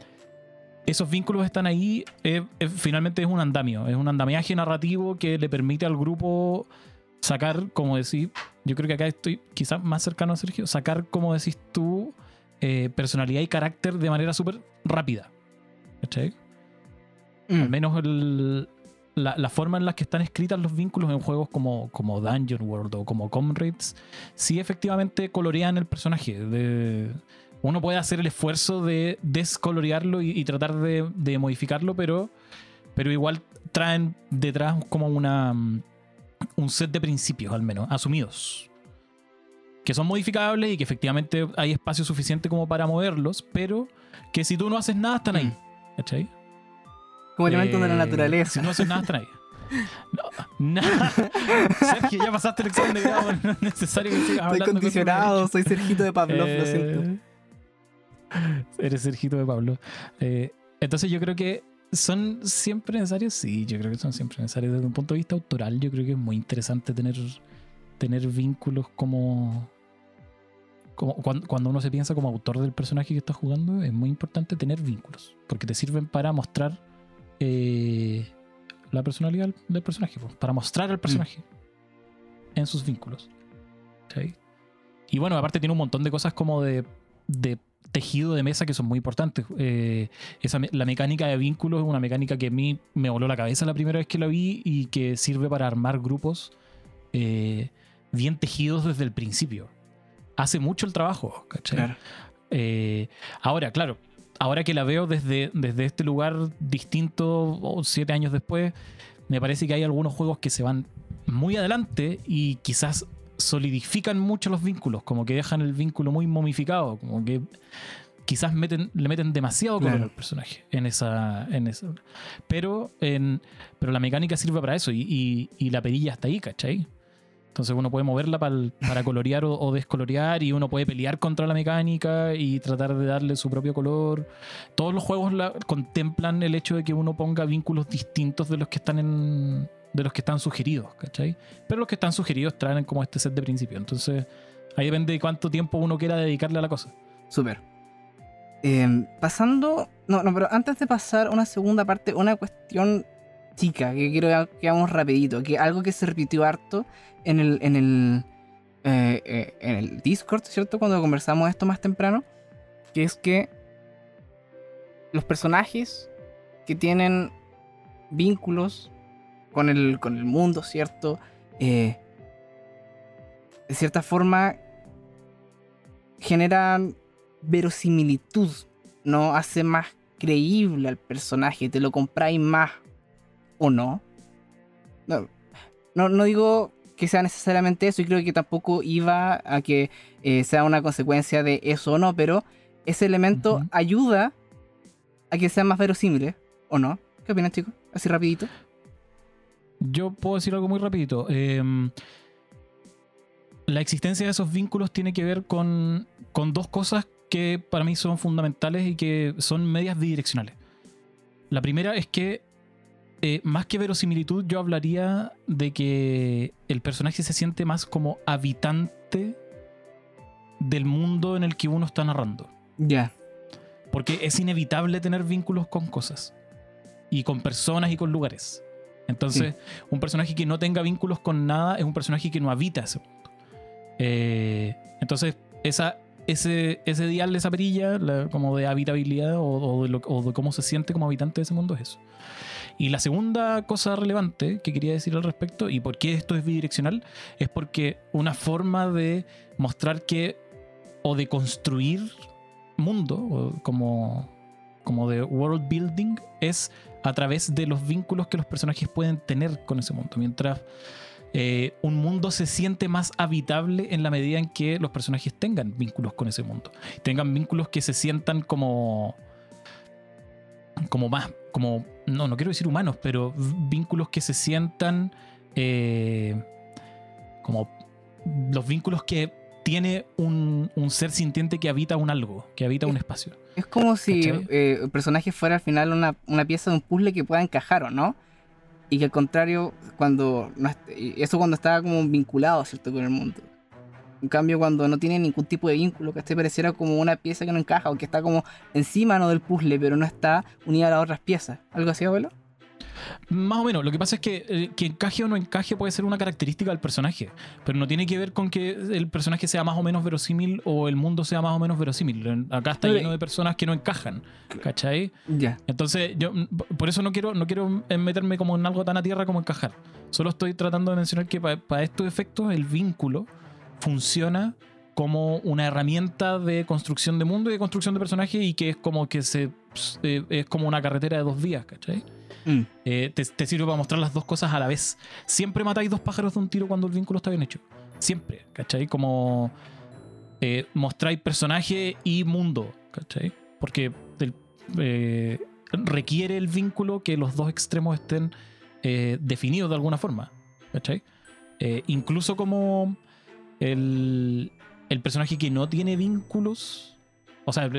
esos vínculos están ahí, eh, eh, finalmente es un andamio, es un andamiaje narrativo que le permite al grupo sacar, como decir, yo creo que acá estoy quizás más cercano a Sergio, sacar, como decís tú, eh, personalidad y carácter de manera súper rápida. ¿Cachai? Al Mm, menos el, la, la forma en la que están escritas los vínculos en juegos como, como Dungeon World o como Comrades, sí efectivamente colorean el personaje. De, uno puede hacer el esfuerzo de descolorearlo y, y tratar de, de modificarlo, pero, pero igual traen detrás como una un set de principios, al menos, asumidos. Que son modificables y que efectivamente hay espacio suficiente como para moverlos, pero que si tú no haces nada, están ahí. Mm. ¿Cachai? Como elementos de la Eh, naturaleza. Si no haces nada, están ahí. No, nada. Sergio, ya pasaste el examen de grado, no es necesario que sigas Estoy hablando condicionado, soy Sergito de Pavlov, lo eh, siento. Eres Sergito de Pablo. Eh, entonces yo creo que son siempre necesarios. Sí, yo creo que son siempre necesarios. Desde un punto de vista autoral, yo creo que es muy interesante tener, tener vínculos como... como cuando, cuando uno se piensa como autor del personaje que está jugando, es muy importante tener vínculos. Porque te sirven para mostrar eh, la personalidad del personaje. Para mostrar al personaje en sus vínculos. Y bueno, aparte tiene un montón de cosas como de, de tejido de mesa que son muy importantes. Eh, esa, la mecánica de vínculos es una mecánica que a mí me voló la cabeza la primera vez que la vi y que sirve para armar grupos eh, bien tejidos desde el principio. Hace mucho el trabajo, ¿cachai? Claro. Eh, ahora, claro, ahora que la veo desde, desde este lugar distinto, o siete años después, me parece que hay algunos juegos que se van muy adelante y quizás solidifican mucho los vínculos, como que dejan el vínculo muy momificado, como que quizás meten, le meten demasiado color Claro. al personaje en esa, en esa. Pero, en, pero la mecánica sirve para eso y, y- y la perilla está ahí, ¿cachai? Entonces uno puede moverla pa'l- para colorear o, o descolorear y uno puede pelear contra la mecánica y tratar de darle su propio color. Todos los juegos la- contemplan el hecho de que uno ponga vínculos distintos de los que están en de los que están sugeridos, ¿cachai? Pero los que están sugeridos traen como este set de principio. Entonces ahí depende de cuánto tiempo uno quiera dedicarle a la cosa. Súper. Eh, pasando. No, no, pero antes de pasar a una segunda parte, una cuestión chica que quiero que hagamos rapidito. Que algo que se repitió harto en el. en el. eh, eh, en el Discord, ¿cierto? Cuando conversamos esto más temprano. Que es que. Los personajes que tienen vínculos con el, con el mundo, ¿cierto? Eh, de cierta forma generan verosimilitud, ¿no? Hace más creíble al personaje, te lo compráis más o no. No, no, no digo que sea necesariamente eso y creo que tampoco iba a que eh, sea una consecuencia de eso o no, pero ese elemento ayuda a que sean más verosímiles, ¿o no? ¿Qué opinan chicos? Así rapidito. Yo puedo decir algo muy rapidito. Eh, la existencia de esos vínculos tiene que ver con, con dos cosas que para mí son fundamentales y que son medias bidireccionales. La primera es que, eh, más que verosimilitud, yo hablaría de que el personaje se siente más como habitante del mundo en el que uno está narrando. Ya. Porque es inevitable tener vínculos con cosas. Y con personas y con lugares. Entonces, un personaje que no tenga vínculos con nada es un personaje que no habita ese mundo. Eh, entonces, esa, ese, ese dial de esa perilla, la- como de habitabilidad o, o de lo- o de cómo se siente como habitante de ese mundo, es eso. Y la segunda cosa relevante que quería decir al respecto, y por qué esto es bidireccional, es porque una forma de mostrar que, o de construir mundo, o como, como de world building, es a través de los vínculos que los personajes pueden tener con ese mundo. Mientras eh, un mundo se siente más habitable en la medida en que los personajes tengan vínculos con ese mundo. Tengan vínculos que se sientan como. como más. como. no, no quiero decir humanos, pero vínculos que se sientan. eh, como. los vínculos que tiene un, un ser sintiente que habita un algo, que habita un espacio. Es como si eh, el personaje fuera al final una, una pieza de un puzzle que pueda encajar o no. Y que al contrario, cuando no eso cuando está como vinculado, ¿cierto? Con el mundo. En cambio, cuando no tiene ningún tipo de vínculo, que este pareciera como una pieza que no encaja, o que está como encima ¿no? del puzzle, pero no está unida a las otras piezas. ¿Algo así, abuelo? Más o menos. Lo que pasa es que eh, que encaje o no encaje puede ser una característica del personaje, pero no tiene que ver con que el personaje sea más o menos verosímil o el mundo sea más o menos verosímil. Acá está lleno de personas que no encajan, ¿cachai? Ya. Entonces, yo mm, por eso no quiero, no quiero eh, meterme como en algo tan a tierra como encajar. Solo estoy tratando de mencionar que para estos efectos el vínculo funciona como una herramienta de construcción de mundo y de construcción de personaje y que es como que se eh, es como una carretera de dos vías, ¿cachai? Mm. Eh, te, sirve para mostrar las dos cosas a la vez. Siempre matáis dos pájaros de un tiro cuando el vínculo está bien hecho. Siempre, ¿cachai? Como eh, mostráis personaje y mundo, ¿cachai? Porque eh, requiere el vínculo que los dos extremos estén definidos de alguna forma, ¿cachai? Incluso como el, el personaje que no tiene vínculos, o sea,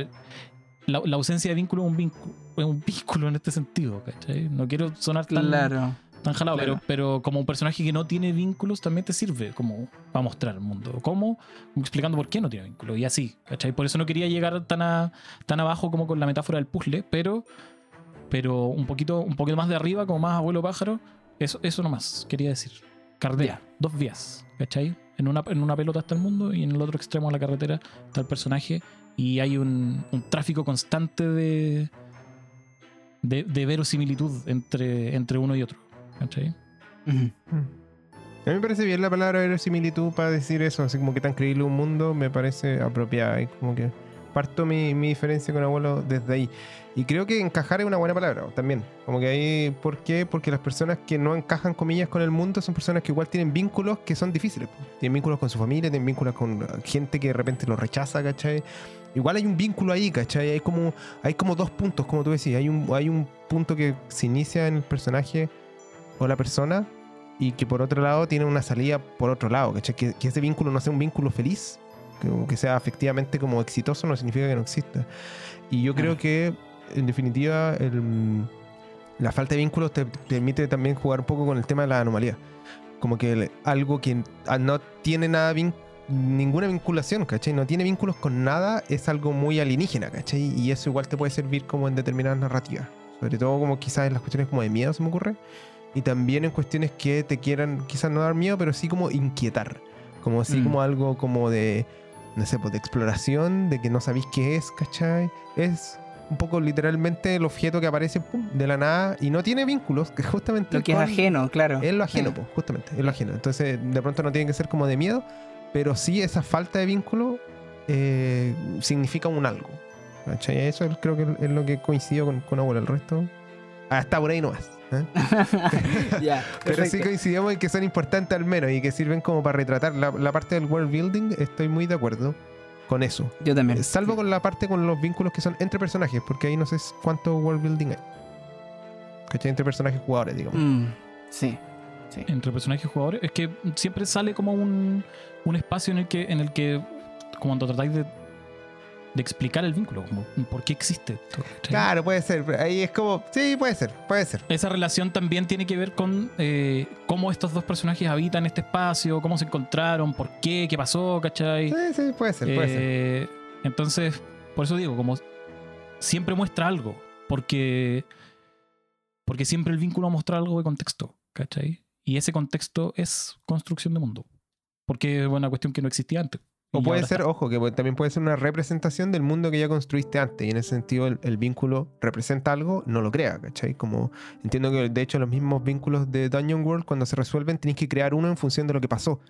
la, la ausencia de vínculo es un vínculo, es un vínculo en este sentido, ¿cachai? No quiero sonar tan, Claro. tan jalado, claro. pero, pero como un personaje que no tiene vínculos también te sirve como para mostrar el mundo. ¿Cómo? Explicando por qué no tiene vínculos y así, ¿cachai? Por eso no quería llegar tan, a- tan abajo como con la metáfora del puzzle, pero, pero un, poquito, un poquito más de arriba, como más abuelo pájaro, eso, eso nomás quería decir. Ya. dos vías, ¿cachai? En una, en una pelota está el mundo y en el otro extremo de la carretera está el personaje y hay un, un tráfico constante de, de, de verosimilitud entre, entre uno y otro. ¿cachai? A mí me parece bien la palabra verosimilitud para decir eso, así como que tan creíble un mundo me parece apropiada. Y como que parto mi, mi diferencia con abuelo desde ahí. Y creo que encajar es una buena palabra también. Como que ahí, ¿por qué? Porque las personas que no encajan, comillas, con el mundo son personas que igual tienen vínculos que son difíciles. Tienen vínculos con su familia, tienen vínculos con gente que de repente lo rechaza, ¿cachai? Igual hay un vínculo ahí, ¿cachai? Hay como, hay como dos puntos, como tú decías. Hay un, hay un punto que se inicia en el personaje o la persona y que por otro lado tiene una salida por otro lado, ¿cachai? Que, que ese vínculo no sea un vínculo feliz, que, que sea efectivamente como exitoso, no significa que no exista. Y yo creo que, en definitiva, el- la falta de vínculos te, te permite también jugar un poco con el tema de la anomalía. Como que el- algo que no tiene nada vin- ninguna vinculación, ¿cachai? No tiene vínculos con nada, es algo muy alienígena, ¿cachai? Y eso igual te puede servir como en determinadas narrativas. Sobre todo como quizás en las cuestiones como de miedo se me ocurre. Y también en cuestiones que te quieran quizás no dar miedo, pero sí como inquietar. Como así Mm. como algo como de, no sé, pues de exploración, de que no sabéis qué es, ¿cachai? Es un poco literalmente el objeto que aparece pum, de la nada y no tiene vínculos, que justamente Lo que es ajeno, claro. es lo ajeno, Eh, pues, justamente, es lo ajeno. Entonces, de pronto no tiene que ser como de miedo, pero sí esa falta de vínculo eh, significa un algo. ¿cachai? Eso es- creo que es lo que coincidió con, con Abuelo. El resto, hasta por ahí nomás. ¿eh? ya, Pero sí coincidimos en que son importantes al menos y que sirven como para retratar la, la parte del world building. Estoy muy de acuerdo con eso. Yo también. Eh, Salvo con la parte con los vínculos que son entre personajes, porque ahí no sé cuánto world building hay. ¿Cachai? Entre personajes jugadores, digamos. Mm, sí. Sí. entre personajes y jugadores es que siempre sale como un, un espacio en el que en el que cuando tratáis de, de explicar el vínculo como por qué existe esto. Claro, puede ser. Ahí es como, sí, puede ser, puede ser. esa relación también tiene que ver con eh, cómo estos dos personajes habitan este espacio cómo se encontraron por qué qué pasó ¿cachai? Sí, sí, puede ser, puede ser. Eh, entonces por eso digo como siempre muestra algo porque porque siempre el vínculo muestra algo de contexto ¿cachai? Y ese contexto es construcción de mundo porque es una cuestión que no existía antes O puede ser, está. ojo, que también puede ser una representación del mundo que ya construiste antes. Y en ese sentido, el, el vínculo representa algo, no lo crea, ¿cachai? Como entiendo que de hecho los mismos vínculos de Dungeon World, cuando se resuelven, tenéis que crear uno en función de lo que pasó.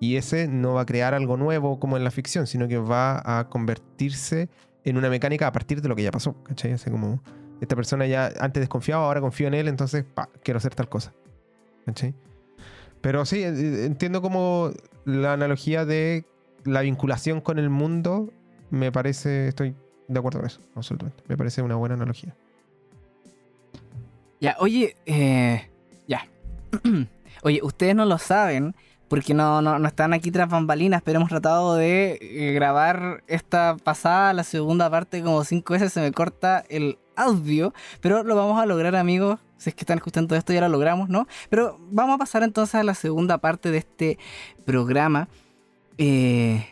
Y ese no va a crear algo nuevo como en la ficción, sino que va a convertirse en una mecánica a partir de lo que ya pasó, ¿cachai? Así como esta persona ya antes desconfiaba, ahora confío en él, entonces, pa, quiero hacer tal cosa. ¿Cachai? Pero sí, entiendo como la analogía de la vinculación con el mundo, me parece, estoy de acuerdo con eso, absolutamente. Me parece una buena analogía. Ya, oye, eh, ya. oye, ustedes no lo saben porque no, no, no están aquí tras bambalinas, pero hemos tratado de eh, grabar esta pasada, la segunda parte, como cinco veces se me corta el audio, pero lo vamos a lograr, amigos. Si es que están escuchando esto, ya lo logramos, ¿no? Pero vamos a pasar entonces a la segunda parte de este programa. Eh,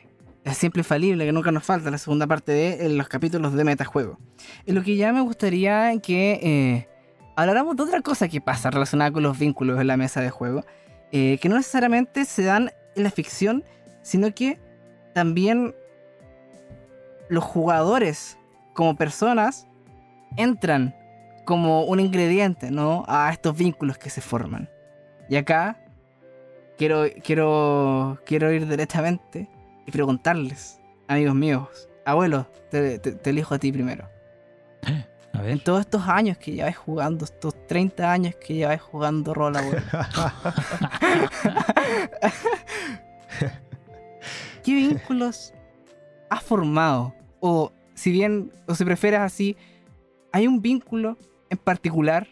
es siempre infalible, que nunca nos falta la segunda parte de eh, los capítulos de Metajuego. En lo que ya me gustaría que eh, habláramos de otra cosa que pasa relacionada con los vínculos en la mesa de juego, eh, que no necesariamente se dan en la ficción, sino que también los jugadores como personas entran como un ingrediente, ¿no? A estos vínculos que se forman. Y acá quiero, quiero, quiero ir directamente y preguntarles, amigos míos, abuelo, te, te- te elijo a ti primero. A En todos estos años que lleváis jugando, estos 30 años que lleváis jugando rol, abuelo, ¿qué vínculos has formado? O si bien, o si prefieres así, ¿hay un vínculo en particular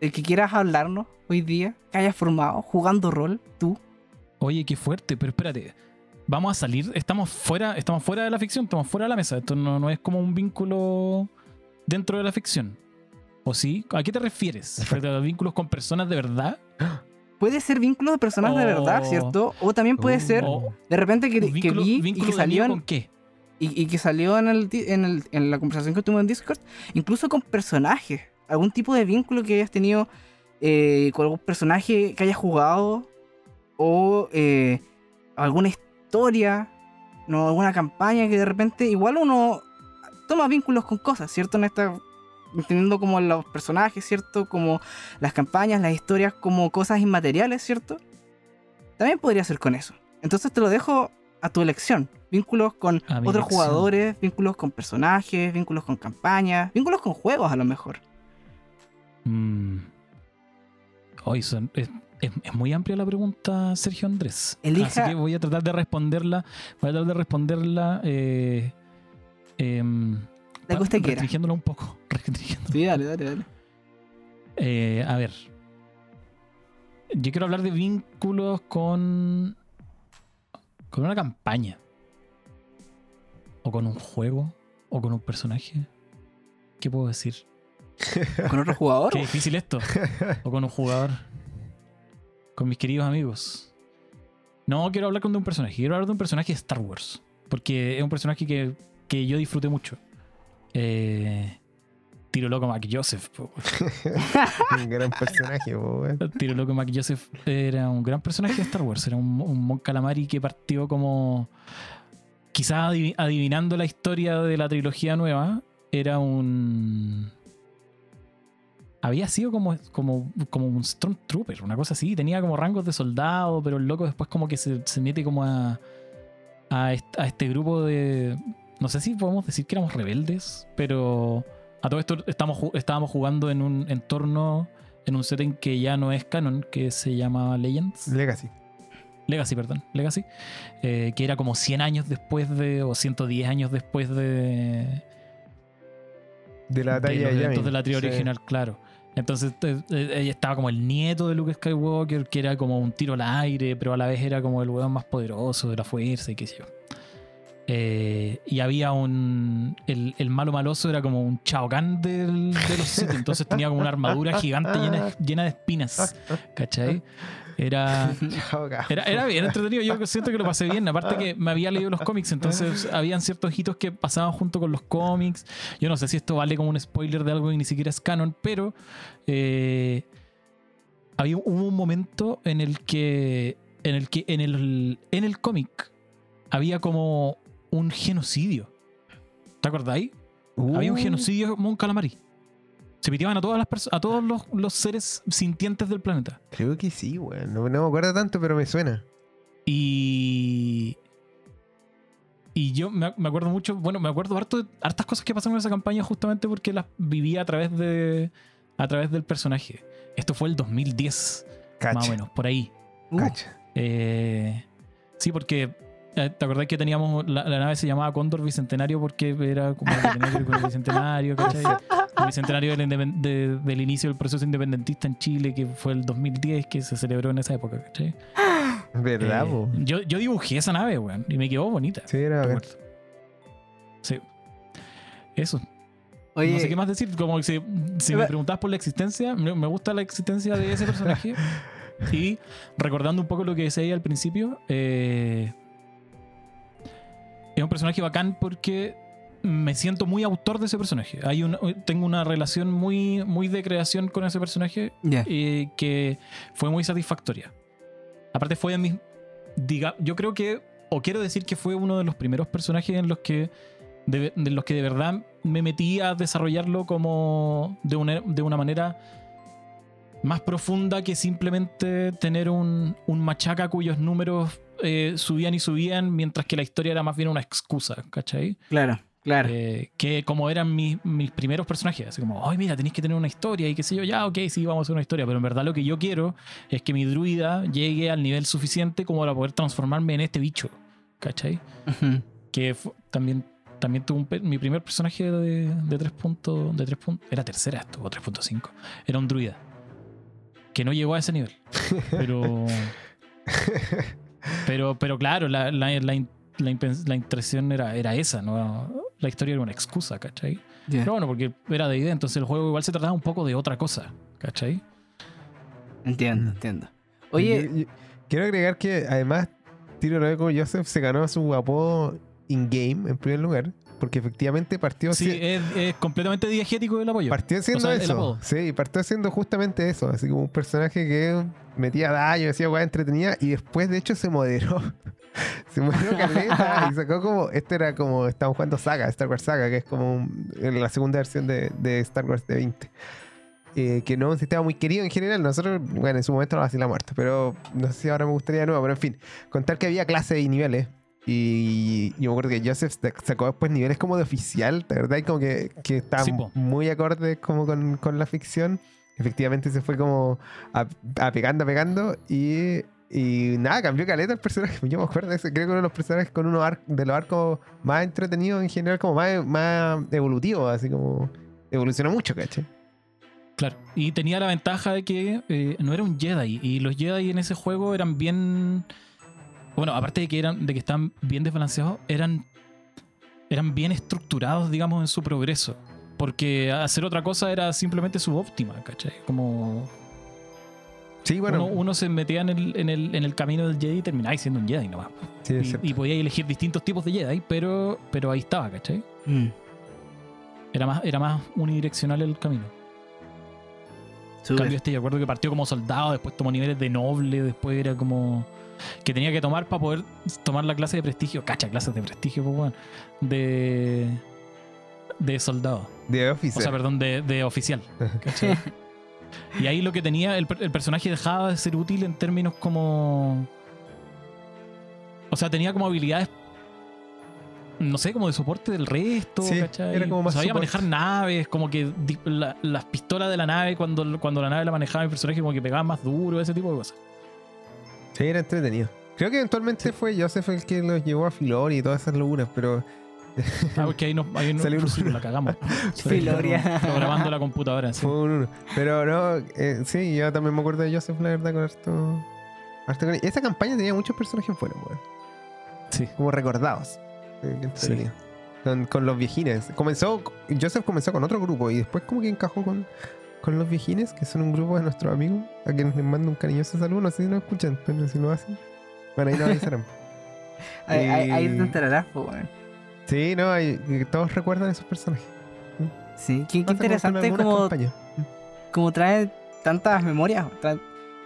del que quieras hablarnos hoy día, que hayas formado jugando rol, tú? Oye, qué fuerte, pero espérate. Vamos a salir, estamos fuera, estamos fuera de la ficción, estamos fuera de la mesa. Esto no, no es como un vínculo dentro de la ficción. ¿O sí? ¿A qué te refieres? ¿A vínculos con personas de verdad? Puede ser vínculos de personas de verdad, Oh. ¿cierto? O también puede Uh. ser O de repente que, que vi y que salió en, con qué? Y, que salió en, el- en la conversación que tuvimos en Discord, incluso con personajes, algún tipo de vínculo que hayas tenido eh, con algún personaje que hayas jugado o eh, alguna historia, no alguna campaña que de repente igual uno toma vínculos con cosas, ¿cierto? En esta entendiendo como los personajes, ¿cierto? Como las campañas, las historias como cosas inmateriales, ¿cierto? También podría ser con eso. Entonces te lo dejo a tu elección. Vínculos con A otros elección. jugadores, vínculos con personajes, vínculos con campañas, vínculos con juegos a lo mejor. Mm. Hoy son- es, es- es muy amplia la pregunta, Sergio Andrés. Elija- Así que voy a tratar de responderla. Voy a tratar de responderla. Eh, em, La que usted quiera. Restringiéndola un poco. restringiéndola. Sí, dale, dale, dale. Eh, a ver. Yo quiero hablar de vínculos con. Con una campaña. O con un juego. O con un personaje. ¿Qué puedo decir? ¿Con otro jugador? Qué difícil esto. O con un jugador. Con mis queridos amigos. No quiero hablar con de un personaje. Quiero hablar de un personaje de Star Wars. Porque es un personaje que, que yo disfruté mucho. Eh, Tiro loco Mac Joseph. Un gran personaje, po, weón. Tiro loco Mac Joseph era un gran personaje de Star Wars. Era un, un Mon Calamari que partió como. Quizás adivi- adivinando la historia de la trilogía nueva. Era un. Había sido como, como, como un Stormtrooper, una cosa así. Tenía como rangos de soldado, pero el loco después como que se, se mete como a, a, est- a este grupo de... No sé si podemos decir que éramos rebeldes, pero a todo esto estamos, estábamos jugando en un entorno, en un setting que ya no es canon, que se llama Legends. Legacy. Legacy, perdón, Legacy, eh, que era como 100 años después de, o 110 años después de, De la de talla los de de la tría Sí. original, claro. Entonces eh, eh, ella estaba como el nieto de Luke Skywalker, que era como un tiro al aire, pero a la vez era como el weón más poderoso de la fuerza y qué sé yo. Eh, y había un. El, el malo maloso era como un Shao Kahn del- de los Sith, entonces tenía como una armadura gigante llena, llena de espinas. ¿Cachai? Era. Era, era bien entretenido, yo siento que lo pasé bien. Aparte que me había leído los cómics, entonces habían ciertos hitos que pasaban junto con los cómics. Yo no sé si esto vale como un spoiler de algo que ni siquiera es canon, pero eh, había hubo un momento en el que en el que en el en el cómic había como un genocidio. ¿Te acordáis? Había un Uh, genocidio Mon Calamari. Se piteaban a todas las a todos los, los seres sintientes del planeta. Creo que sí, weón. No, no me acuerdo tanto, pero me suena. Y. Y yo me, me acuerdo mucho, bueno, me acuerdo harto de hartas cosas que pasaron en esa campaña justamente porque las vivía a través de. a través del personaje. Esto fue el 2010, Cacha. más o menos, por ahí. Uh. Eh, sí, porque. Eh, ¿Te acordás que teníamos. La, la nave se llamaba Cóndor Bicentenario porque era como que tenía que ver con el Bicentenario, ¿cachai? El Bicentenario del, indepen- de- del inicio del proceso independentista en Chile, que fue el 2010, que se celebró en esa época, ¿cachai? ¿Verdad, Eh, yo, yo dibujé esa nave, weón, y me quedó bonita. Sí, era recuerdo. Sí. Eso. Oye, no sé qué más decir. Como si, si me preguntas por la existencia, me, me gusta la existencia de ese personaje. y recordando un poco lo que decía ahí al principio, eh, es un personaje bacán porque me siento muy autor de ese personaje. Hay tengo una relación muy, muy de creación con ese personaje eh, que fue muy satisfactoria. Aparte fue de mis... Diga, yo creo que, o quiero decir que fue uno de los primeros personajes en los que de, de los que de verdad me metí a desarrollarlo como de una, de una manera más profunda que simplemente tener un, un machaca cuyos números eh, subían y subían mientras que la historia era más bien una excusa, ¿cachai? Claro, claro. Eh, que como eran mis, mis primeros personajes, así como, ay, mira, tenéis que tener una historia y qué sé yo, ya, ok, sí, vamos a hacer una historia, pero en verdad lo que yo quiero es que mi druida llegue al nivel suficiente como para poder transformarme en este bicho, ¿cachai? Que también, también tuve un mi primer personaje de, de 3 puntos, de 3 puntos, era tercera esto, o 3.5, era un druida, que no llegó a ese nivel, pero... Pero, pero claro, la, la, la, la intención era, era esa, ¿no? La historia era una excusa, ¿cachai? Pero bueno, porque era de idea, entonces el juego igual se trataba un poco de otra cosa, ¿cachai? Entiendo, entiendo. Oye, Yo- yo- quiero agregar que además Tiro Loco Joseph se ganó su apodo in-game en primer lugar. Porque efectivamente partió, Sí, si- es, es completamente diegético el apoyo. partió siendo o sea, eso. Sí, partió siendo justamente eso. Así como un personaje que metía daño, decía weá entretenida. Y después, de hecho, se moderó. se moderó caleta y sacó como. Este era como. Estamos jugando Saga, Star Wars Saga, que es como un- la segunda versión de, de Star Wars de 20. Eh, que no es un sistema muy querido en general. Nosotros, bueno, en su momento lo vacilamos muerto, pero no sé si ahora me gustaría de nuevo. Pero en fin, contar que había clases y niveles. Y yo me acuerdo que Joseph sa- sacó después niveles como de oficial, de verdad, y como que, que Sí, po. muy acordes como con, con la ficción. Efectivamente se fue como a- apegando, apegando y, y nada, cambió caleta el personaje. Yo me acuerdo de creo que uno de los personajes con uno de los arcos más entretenidos en general, como más, más evolutivos, así como evolucionó mucho, ¿cachai? Claro. Y tenía la ventaja de que eh, no era un Jedi. Y los Jedi en ese juego eran bien. Bueno, aparte de que eran, de que estaban bien desbalanceados, eran. eran bien estructurados, digamos, en su progreso. Porque hacer otra cosa era simplemente subóptima, ¿cachai? Como Sí, bueno, uno, uno se metía en el, en, el, en el camino del Jedi y terminaba siendo un Jedi nomás. sí, es Y, y podía elegir distintos tipos de Jedi, pero, pero ahí estaba, ¿cachai? mm, Era más, era más unidireccional el camino. En cambio, este, yo recuerdo que partió como soldado, después tomó niveles de noble, después era como. Que tenía que tomar para poder tomar la clase de prestigio. Cacha, clases de prestigio, pues. De. de soldado. de O Officer. sea, perdón, de, de oficial. ¿cachai? y ahí lo que tenía, el, el personaje dejaba de ser útil en términos como. O sea, tenía como habilidades. No sé, como de soporte del resto. Sí, ¿cachai? era como más Sabía soporte. manejar naves, como que la- las pistolas de la nave, cuando, cuando la nave la manejaba el personaje, como que pegaba más duro, ese tipo de cosas. Sí, era entretenido. Creo que eventualmente fue Joseph el que los llevó a Filor y todas esas locuras, pero Ah, porque ahí, nos, ahí nos- Salió un- sí, la cagamos. Filoria. Programando la computadora. sí. fue un uno. Pero no, eh, sí, yo también me acuerdo de Joseph, la verdad, con harto. harto con- Esa campaña tenía muchos personajes buenos, weón. Sí. Como recordados. Eh, qué entretenido. Con, con los viejines. Comenzó, Joseph comenzó con otro grupo y después como que encajó con, con los viejines, que son un grupo de nuestros amigos, a quienes les mando un cariñoso saludo. No sé si nos escuchan, pero si lo hacen, bueno, ahí nos avisarán. Ahí, ahí, ahí te enterarás, pues. Sí, no, hay- todos recuerdan esos personajes. Sí, qué, interesante como, como trae tantas memorias. tra-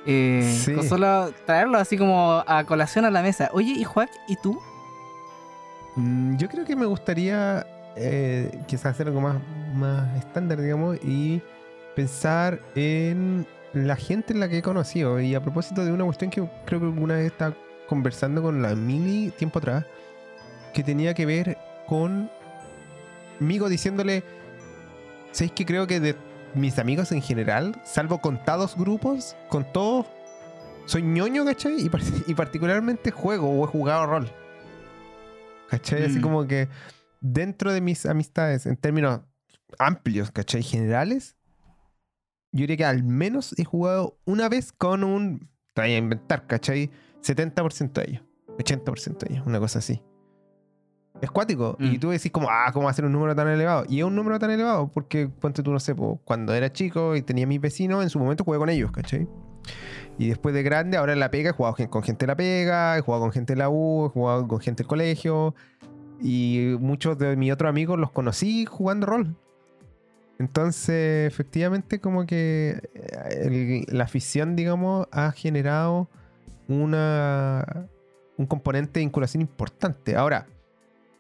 eh, Sí. con solo traerlo así como a colación a la mesa. Oye, y Juan, ¿y tú? Mm, Yo creo que me gustaría eh, quizás hacer algo más, más estándar, digamos, y pensar en la gente en la que he conocido. Y a propósito de una cuestión que creo que alguna vez estaba conversando con la Mili tiempo atrás, que tenía que ver con Migo diciéndole, ¿sabéis que creo que de mis amigos en general, salvo contados grupos, con todos, soy ñoño, ¿cachai? Y, par- y particularmente juego o he jugado rol. ¿Cachai? Así Mm. como que dentro de mis amistades, en términos amplios, ¿cachai? Generales, yo diría que al menos he jugado una vez con un. Te voy a inventar, ¿cachai? 70% de ellos, 80% de ellos, una cosa así. Es cuático. Y Mm. tú decís como, ah, ¿cómo va a ser un número tan elevado? Y es un número tan elevado porque, ponte tú, no sé, po, cuando era chico y tenía mis vecinos, en su momento jugué con ellos, ¿cachai? Y después de grande, ahora en la pega, he jugado con gente de la pega, he jugado con gente de la U, he jugado con gente del colegio. Y muchos de mis otros amigos los conocí jugando rol. Entonces, efectivamente, como que eh, el- la afición, digamos, ha generado una, un componente de vinculación importante. Ahora,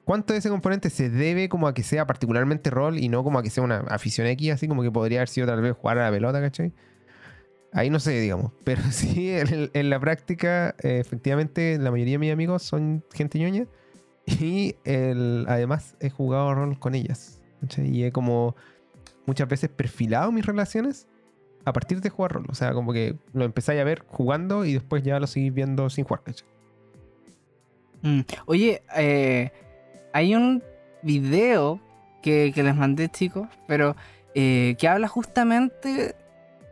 ¿cuánto de ese componente se debe como a que sea particularmente rol y no como a que sea una afición X, así como que podría haber sido tal vez jugar a la pelota, ¿cachai? Ahí no sé, digamos. Pero sí, en, en la práctica, eh, efectivamente, la mayoría de mis amigos son gente ñoña. Y el, además he jugado rol con ellas. ¿cachai? Y he como muchas veces perfilado mis relaciones a partir de jugar rol. O sea, como que lo empezáis a ver jugando y después ya lo seguís viendo sin jugar, ¿cachai? Mm. Oye, eh, hay un video que, que les mandé, chicos, pero eh, que habla justamente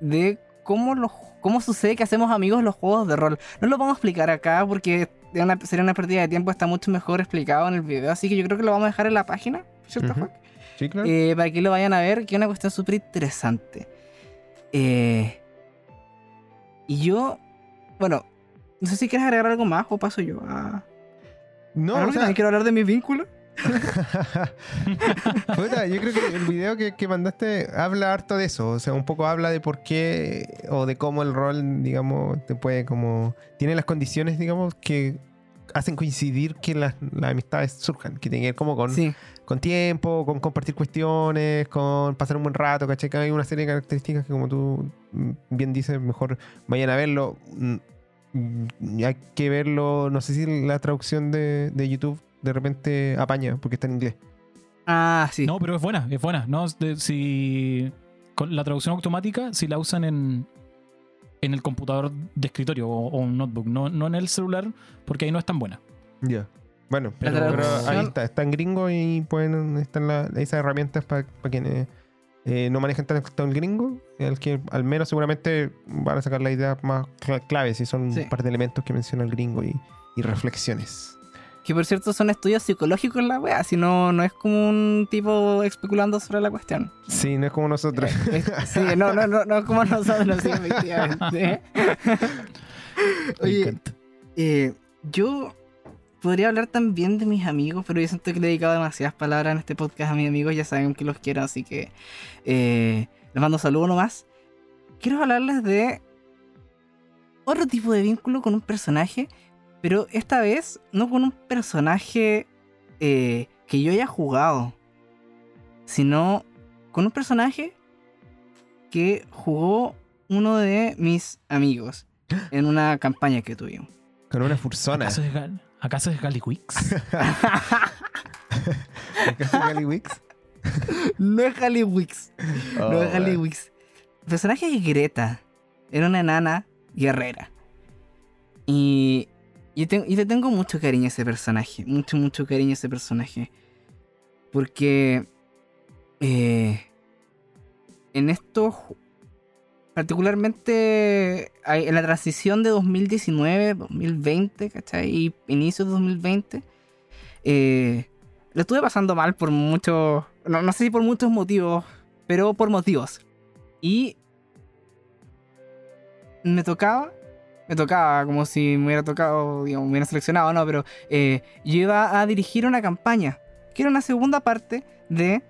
de cómo, los, cómo sucede que hacemos amigos los juegos de rol. No lo vamos a explicar acá porque una- sería una pérdida de tiempo, está mucho mejor explicado en el video, así que yo creo que lo vamos a dejar en la página, ¿cierto, Ujú. Juan? Sí, claro. Eh, para que lo vayan a ver, que es una cuestión súper interesante. Eh, y yo, bueno, no sé si quieres agregar algo más o paso yo a... no, Ahora o sea, quiero hablar de mi vínculo. Puta, yo creo que el video que, que mandaste habla harto de eso. O sea, un poco habla de por qué o de cómo el rol, digamos, te puede como. Tiene las condiciones, digamos, que hacen coincidir que las, las amistades surjan. Que tiene que ver como con, Sí, con tiempo, con compartir cuestiones, con pasar un buen rato, ¿cachai? Que hay una serie de características que, como tú bien dices, mejor vayan a verlo. Mm, Hay que verlo, no sé si la traducción de, de YouTube de repente apaña, porque está en inglés. Ah, sí. No, pero es buena, es buena. No, De- si con la traducción automática, si la usan en, en el computador de escritorio o, o un notebook, no, no en el celular, porque ahí no es tan buena. Ya. Bueno, pero, ahí está, está en gringo y pueden están la- esas herramientas para quienes eh, no manejan tanto el gringo, al que al menos seguramente van a sacar la idea más cla- clave si son Sí. un par de elementos que menciona el gringo y, y reflexiones. Que por cierto son estudios psicológicos la wea, si no, no es como un tipo especulando sobre la cuestión. Sí, no es como nosotros. Es- sí, no, no, no, no como nosotros, sí, efectivamente. Me Oye, eh, yo podría hablar también de mis amigos, pero yo siento que le he dedicado demasiadas palabras en este podcast a mis amigos, ya saben que los quiero, así que eh, les mando saludos nomás. Quiero hablarles de otro tipo de vínculo con un personaje, pero esta vez no con un personaje eh, que yo haya jugado, sino con un personaje que jugó uno de mis amigos en una campaña que tuvimos. Con una fursona. ¿Acaso es, Gal- ¿Acaso es Gallywix? ¿Acaso Gallywix? No es Halliwix. Oh, no es man. Halliwix. El personaje es Greta. Era una enana guerrera. Y yo, te- y le tengo mucho cariño a ese personaje. Mucho, mucho cariño a ese personaje. Porque eh, en esto, ju- particularmente en la transición de 2019, 2020, ¿cachai? Y inicios de 2020, eh, lo estuve pasando mal por muchos, no, no sé si por muchos motivos, pero por motivos. Y me tocaba, me tocaba como si me hubiera tocado, digamos, me hubiera seleccionado, no, pero eh, yo iba a dirigir una campaña, que era una segunda parte de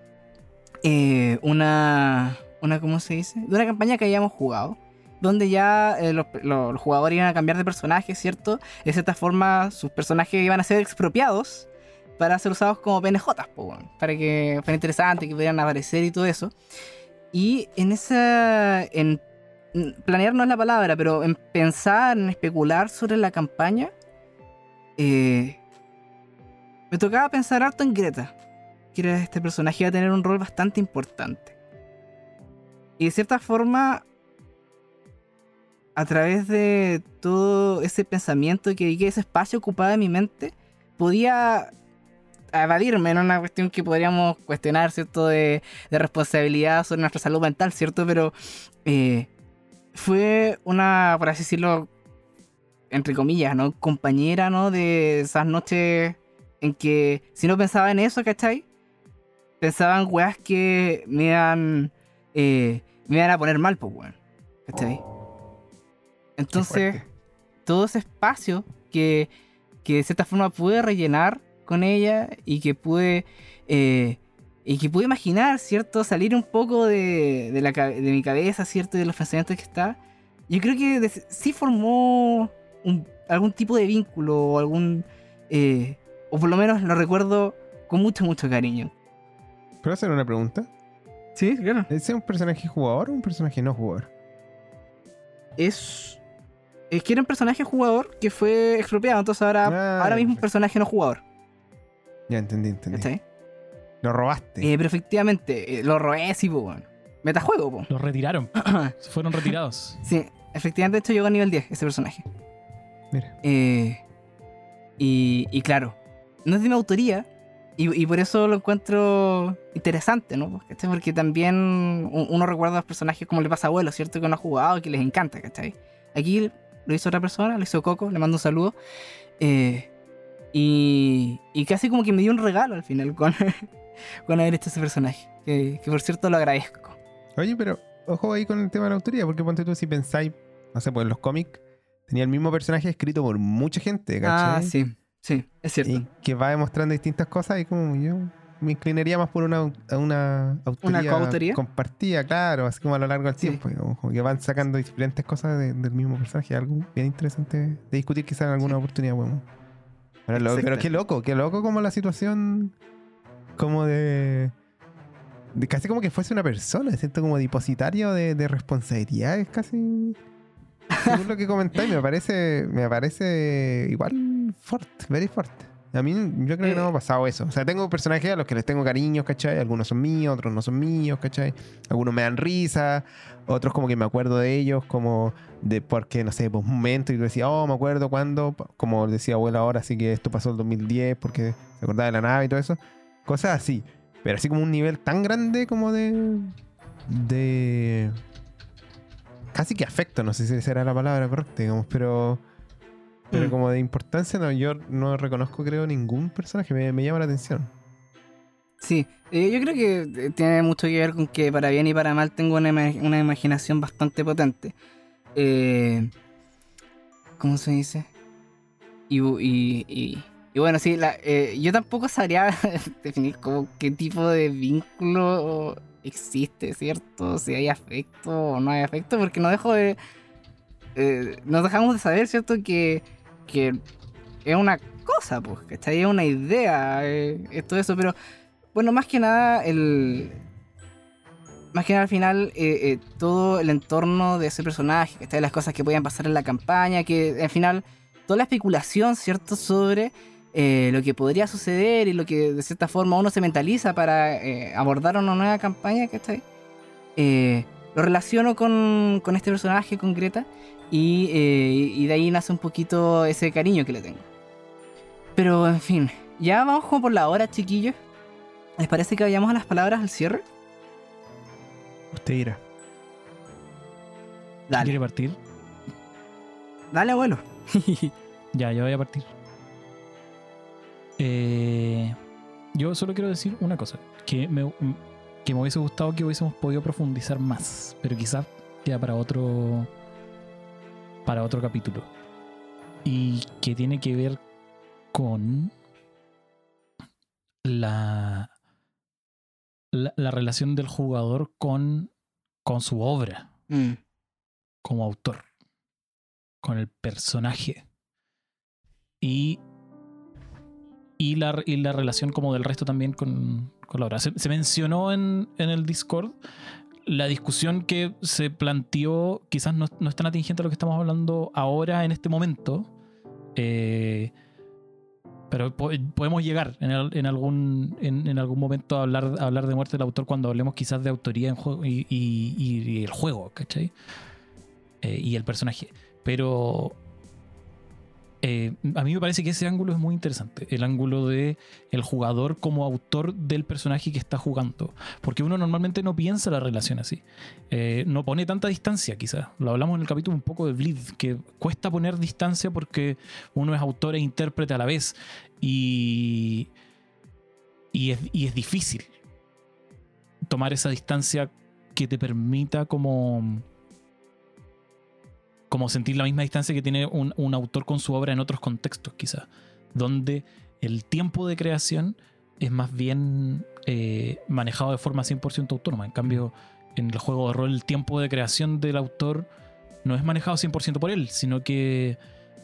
eh, una, una, ¿cómo se dice? De una campaña que habíamos jugado. Donde ya eh, los, los- jugadores iban a cambiar de personaje, ¿cierto? De cierta forma, sus personajes iban a ser expropiados para ser usados como weón. para que fuera interesante, que pudieran aparecer y todo eso. Y en esa. En planear no es la palabra, pero en pensar, en especular sobre la campaña, eh, me tocaba pensar harto en Greta, que era este personaje iba a tener un rol bastante importante. Y de cierta forma, a través de todo ese pensamiento que, que ese espacio ocupaba en mi mente, podía evadirme en una cuestión que podríamos cuestionar, ¿cierto? De, de responsabilidad sobre nuestra salud mental, ¿cierto? Pero eh, fue una, por así decirlo, entre comillas, ¿no? Compañera, ¿no? De esas noches en que si no pensaba en eso, ¿cachai? Pensaban weas que me eh, me iban a poner mal, pues, weón. ¿Cachai? Entonces, fuerte. todo ese espacio que, que de cierta forma pude rellenar con ella y que pude eh, y que pude imaginar, ¿cierto? Salir un poco de, de la, de mi cabeza, ¿cierto? Y de los pensamientos que está. Yo creo que sí formó un- algún tipo de vínculo o algún... eh, o por lo menos lo recuerdo con mucho, mucho cariño. ¿Puedo hacer una pregunta? Sí, claro. ¿Ese es un personaje jugador o un personaje no jugador? Es... Es que era un personaje jugador que fue expropiado, entonces ahora, Ah, ahora mismo un personaje no jugador. Ya entendí, entendí. ¿Cachai? Lo robaste. Eh, pero efectivamente, eh, lo robé, sí, po, weón. Metajuego, po. Los retiraron. Fueron retirados. Sí, efectivamente, de hecho llegó a nivel 10 ese personaje. Mira. Eh, y, y claro, no es de mi autoría. Y, y por eso lo encuentro interesante, ¿no? ¿Cachai? Porque también un- uno recuerda a los personajes como le pasa a abuelo, ¿cierto? Que uno ha jugado y que les encanta, ¿cachai? Aquí lo hizo otra persona, lo hizo Coco, le mando un saludo. Eh, y, y casi como que me dio un regalo al final con, con haber hecho ese personaje. Que, que por cierto lo agradezco. Oye, pero ojo ahí con el tema de la autoría, porque ponte tú si pensáis, no sé, pues en los cómics tenía el mismo personaje escrito por mucha gente, Ah, ¿cachai? sí, sí, es cierto. Y que va demostrando distintas cosas y como yo me inclinaría más por una, una autoría coautoría? compartida, claro, así como a lo largo del Sí. tiempo, como, como que van sacando diferentes cosas de- del mismo personaje, algo bien interesante de discutir quizás en alguna oportunidad, bueno. Pero, lo- pero qué loco, qué loco como la situación como de, de casi como que fuese una persona, siento como depositario de, de responsabilidades casi. Según lo que comentáis, me parece, me parece igual fuerte, very fuerte. A mí yo creo que no me ha Eh. pasado eso. O sea, tengo personajes a los que les tengo cariños, ¿cachai? Algunos son míos, otros no son míos, ¿cachai? Algunos me dan risa, otros como que me acuerdo de ellos, como de porque, no sé, pues un momento y decía, oh, me acuerdo cuando, como decía abuela ahora, así que esto pasó el 2010 porque se acordaba de la nave y todo eso. Cosas así. Pero así como un nivel tan grande como de... de... Casi que afecto, no sé si esa era la palabra correcta, digamos, pero... Pero Mm. como de importancia, no, yo no reconozco, creo, ningún personaje. Me, me llama la atención. Sí, eh, yo creo que eh, tiene mucho que ver con que para bien y para mal tengo una, una imaginación bastante potente. Eh, ¿Cómo se dice? Y, y, y- y bueno, sí, la- eh, yo tampoco sabría definir como qué tipo de vínculo existe, ¿cierto? Si hay afecto o no hay afecto, porque no dejo de... nos dejamos de saber, ¿cierto? Que, que es una cosa, pues, ¿cachai? Es una idea, eh, eso, pero bueno, más que nada, el. Más que nada al final, eh, eh, todo el entorno de ese personaje, ¿cachai? Las cosas que podían pasar en la campaña, que al final, toda la especulación, ¿cierto?, sobre eh, lo que podría suceder y lo que de cierta forma uno se mentaliza para eh, abordar una nueva campaña, ¿cachai? Eh, lo relaciono con, con este personaje, con Greta, y, eh, y de ahí nace un poquito ese cariño que le tengo. Pero, en fin, ya vamos como por la hora, chiquillos. ¿Les parece que vayamos a las palabras al cierre? Usted. ¿Quiere Dale, partir? dale, abuelo. Ya, ya voy a partir. Eh, yo solo quiero decir una cosa, que me, que me hubiese gustado que hubiésemos podido profundizar más, pero quizás queda para otro para otro capítulo. Y que tiene que ver con la, la, la relación del jugador con, con su obra Mm, como autor, con el personaje y, y, la, y la relación como del resto también con, con la. Se, mencionó en, en el Discord la discusión que se planteó, quizás no, no es tan atingente a lo que estamos hablando ahora en este momento, eh, pero po- podemos llegar en, en algún, en, en algún momento a hablar, hablar de muerte del autor cuando hablemos quizás de autoría en juego y- y el juego, ¿cachai? Eh, y el personaje. Pero eh, a mí me parece que ese ángulo es muy interesante. El ángulo de el jugador como autor del personaje que está jugando. Porque uno normalmente no piensa la relación así. Eh, no pone tanta distancia, quizás. Lo hablamos en el capítulo un poco de Bleed, que cuesta poner distancia porque uno es autor e intérprete a la vez. Y, y, es, y es difícil tomar esa distancia que te permita como como sentir la misma distancia que tiene un, autor con su obra en otros contextos, quizás, donde el tiempo de creación es más bien eh, manejado de forma 100% autónoma. En cambio, en el juego de rol, el tiempo de creación del autor no es manejado 100% por él, sino que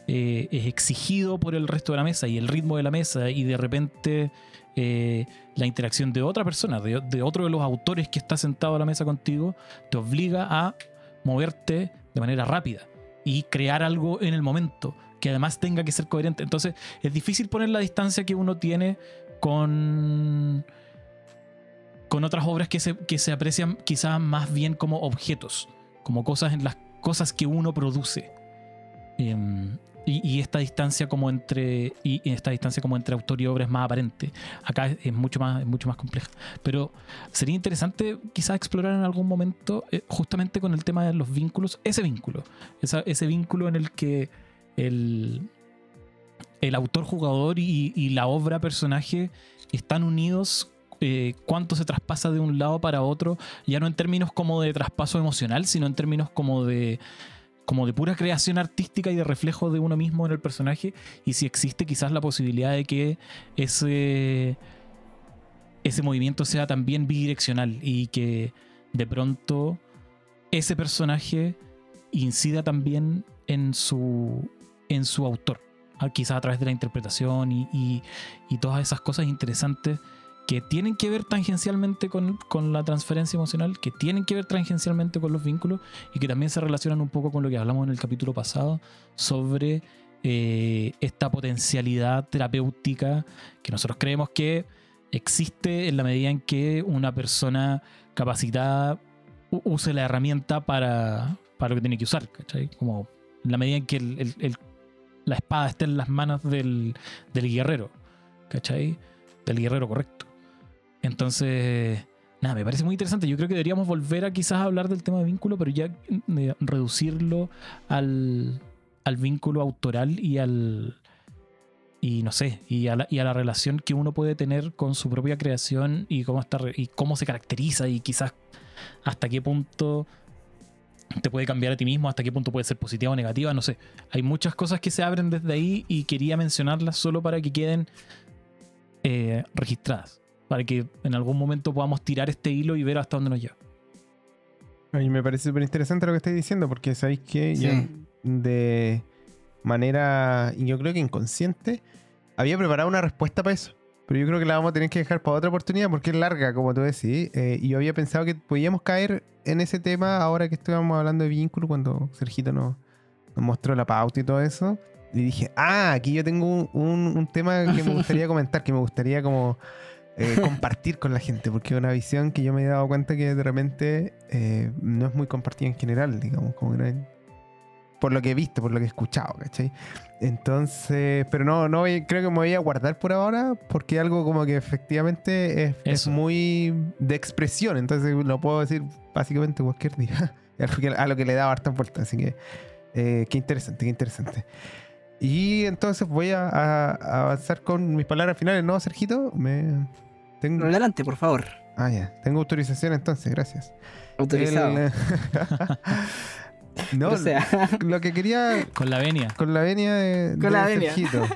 eh, es exigido por el resto de la mesa y el ritmo de la mesa y de repente eh, la interacción de otra persona, de otro de los autores que está sentado a la mesa contigo, te obliga a moverte de manera rápida y crear algo en el momento que además tenga que ser coherente. Entonces es difícil poner la distancia que uno tiene con, con otras obras que se, que se aprecian quizás más bien como objetos, como cosas en las cosas que uno produce. Em, y, esta distancia como entre y esta distancia como entre autor y obra es más aparente. Acá es, mucho más es mucho más compleja. Pero sería interesante quizás explorar en algún momento eh, justamente con el tema de los vínculos ese vínculo. Ese vínculo en el que el el autor jugador y, y la obra personaje están unidos eh, cuánto se traspasa de un lado para otro ya no en términos como de traspaso emocional sino en términos como de como de pura creación artística y de reflejo de uno mismo en el personaje y si existe quizás la posibilidad de que ese ese movimiento sea también bidireccional y que de pronto ese personaje incida también en su en su autor quizás a través de la interpretación y, y- y todas esas cosas interesantes que tienen que ver tangencialmente con, con la transferencia emocional, que tienen que ver tangencialmente con los vínculos y que también se relacionan un poco con lo que hablamos en el capítulo pasado sobre eh, esta potencialidad terapéutica que nosotros creemos que existe en la medida en que una persona capacitada use la herramienta para, para lo que tiene que usar, ¿cachai? Como en la medida en que la espada esté en las manos del, del guerrero, ¿cachai? Del guerrero correcto. Entonces, nada, me parece muy interesante. Yo creo que deberíamos volver a quizás hablar del tema de vínculo, pero ya eh, reducirlo al, al vínculo autoral y al. Y no sé, y a, la, y a la relación que uno puede tener con su propia creación y cómo, está, y cómo se caracteriza y quizás hasta qué punto te puede cambiar a ti mismo, hasta qué punto puede ser positiva o negativa, no sé. Hay muchas cosas que se abren desde ahí y quería mencionarlas solo para que queden eh, registradas, para que en algún momento podamos tirar este hilo y ver hasta dónde nos lleva. A mí me parece súper interesante lo que estáis diciendo, porque sabéis que Sí. yo de manera, y yo creo que inconsciente, había preparado una respuesta para eso. Pero yo creo que la vamos a tener que dejar para otra oportunidad porque es larga, como tú decís. eh, y yo había pensado que podíamos caer en ese tema ahora que estábamos hablando de vínculo, cuando Sergito nos, nos mostró la pauta y todo eso. Y dije, ah, aquí yo tengo un, un- un tema que me gustaría comentar, que me gustaría como eh, compartir con la gente, porque es una visión que yo me he dado cuenta que de repente eh, no es muy compartida en general, digamos, como que no es- por lo que he visto, por lo que he escuchado, ¿cachai? Entonces, pero no, no creo que me voy a guardar por ahora, porque algo como que efectivamente es, es muy de expresión, entonces lo puedo decir básicamente cualquier día, a lo que, a lo que le he dado harta vuelta, así que eh, qué interesante, qué interesante. Y entonces voy a, avanzar con mis palabras finales, ¿no, Sergito? Me... Tengo... Adelante, por favor. Ah, ya. Tengo autorización entonces, gracias. Autorizado. El- no, o sea, lo que quería Con la venia. con la venia de, Con de la venia. Sergito.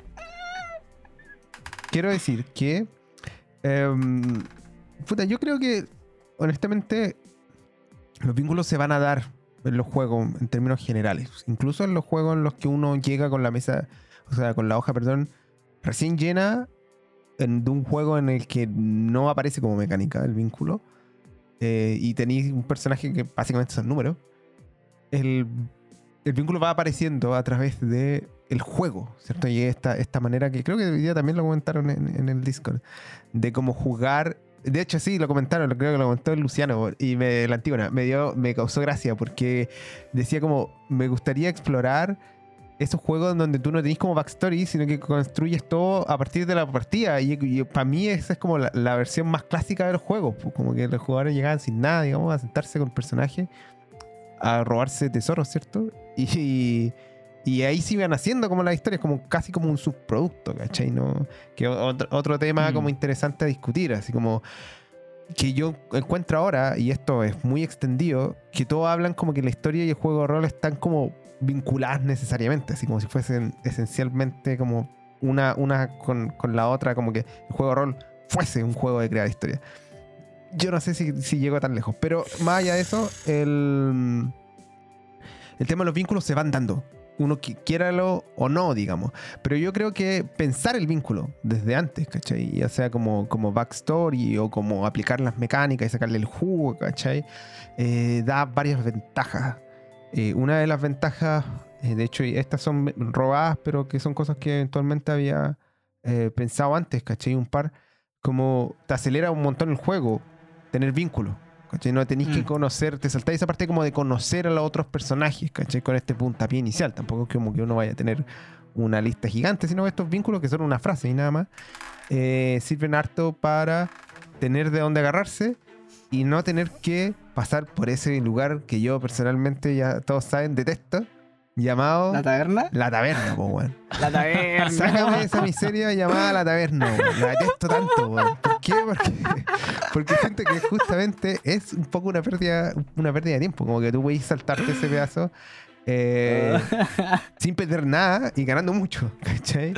Quiero decir que. em, puta, yo creo que, honestamente, los vínculos se van a dar en los juegos en términos generales. Incluso en los juegos en los que uno llega con la mesa, o sea, con la hoja, perdón, recién llena en- de un juego en el que no aparece como mecánica el vínculo. eh, y tenéis un personaje que básicamente son números. El, el vínculo va apareciendo a través de el juego, ¿cierto? Y esta, esta manera que creo que hoy día también lo comentaron en, en el Discord, de cómo jugar. De hecho, sí, lo comentaron, creo que lo comentó Luciano y me, la Antígona. Me, dio, me causó gracia porque decía como, me gustaría explorar esos juegos donde tú no tenés como backstory, sino que construyes todo a partir de la partida. Y, para mí esa es como la, versión más clásica de los juegos. pues, Como que los jugadores llegaban sin nada, digamos, a sentarse con el personaje, a robarse tesoros, ¿cierto? Y ahí se iban haciendo como las historias, como casi como un subproducto, ¿cachai? ¿No? Que otro, otro tema Mm. como interesante a discutir, así como que yo encuentro ahora, y esto es muy extendido, que todos hablan como que la historia y el juego de rol están como vinculadas necesariamente, así como si fuesen esencialmente como una, una con, con la otra, como que el juego de rol fuese un juego de crear historia. Yo no sé si, si llego tan lejos, pero más allá de eso, el, el tema de los vínculos se van dando. Uno qui- quiéralo o no, digamos. Pero yo creo que pensar el vínculo desde antes, ¿cachai? Ya sea como, como backstory o como aplicar las mecánicas y sacarle el jugo, ¿cachai? Eh, da varias ventajas. Eh, una de las ventajas, eh, de hecho, estas son robadas, pero que son cosas que eventualmente había pensado antes, ¿cachai? Un par, como te acelera un montón el juego, tener vínculo. ¿Cachai? No tenéis que Mm. conocer, te saltáis esa parte como de conocer a los otros personajes, ¿cachai? Con este puntapié inicial. Tampoco es como que uno vaya a tener una lista gigante, sino estos vínculos que son una frase y nada más, eh, sirven harto para tener de dónde agarrarse y no tener que pasar por ese lugar que yo personalmente, ya todos saben, detesto, llamado ¿La taberna? la taberna, po, weón. La taberna. Sácame de esa miseria llamada la taberna, weón. La detesto tanto, weón. ¿Por qué? Porque, porque siento que justamente es un poco una pérdida, una pérdida de tiempo. Como que tú puedes saltarte ese pedazo eh, sin perder nada y ganando mucho, ¿cachai?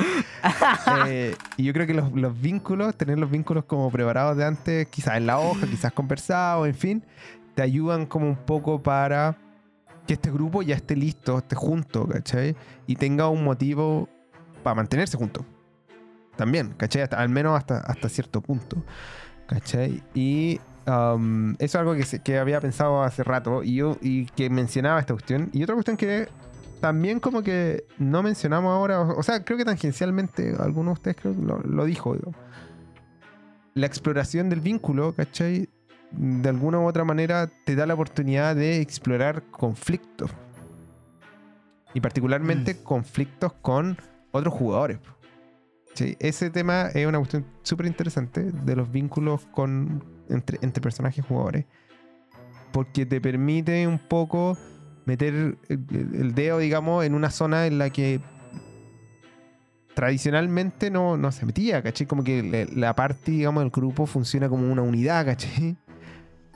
Eh, y yo creo que los, los vínculos, tener los vínculos como preparados de antes, quizás en la hoja, quizás conversados, en fin, te ayudan como un poco para que este grupo ya esté listo, esté junto, ¿cachai? Y tenga un motivo para mantenerse junto. También, ¿cachai? Hasta- al menos hasta, hasta cierto punto, ¿cachai? Y um, eso es algo que, se- que había pensado hace rato y, yo, y que mencionaba esta cuestión. Y otra cuestión que también como que no mencionamos ahora, o, o sea, creo que tangencialmente alguno de ustedes creo que lo, lo dijo, digo. La exploración del vínculo, ¿cachai? De alguna u otra manera te da la oportunidad de explorar conflictos. Y particularmente conflictos con otros jugadores. Sí, ese tema es una cuestión súper interesante de los vínculos con, entre, entre personajes jugadores. Porque te permite un poco meter el, dedo, digamos, en una zona en la que tradicionalmente no, no se metía, ¿cachai? Como que la parte, digamos, del grupo funciona como una unidad, ¿cachai?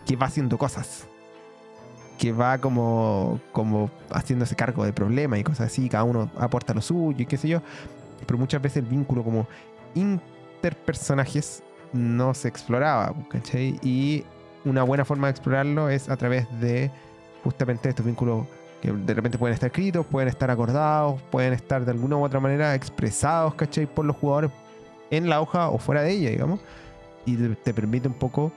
Que va haciendo cosas. Que va como, como haciéndose cargo de problemas y cosas así. Cada uno aporta lo suyo y qué sé yo. Pero muchas veces el vínculo como interpersonajes no se exploraba, ¿cachai? Y una buena forma de explorarlo es a través de justamente estos vínculos que de repente pueden estar escritos, pueden estar acordados, pueden estar de alguna u otra manera expresados, ¿cachai? Por los jugadores en la hoja o fuera de ella, digamos. Y te, te permite un poco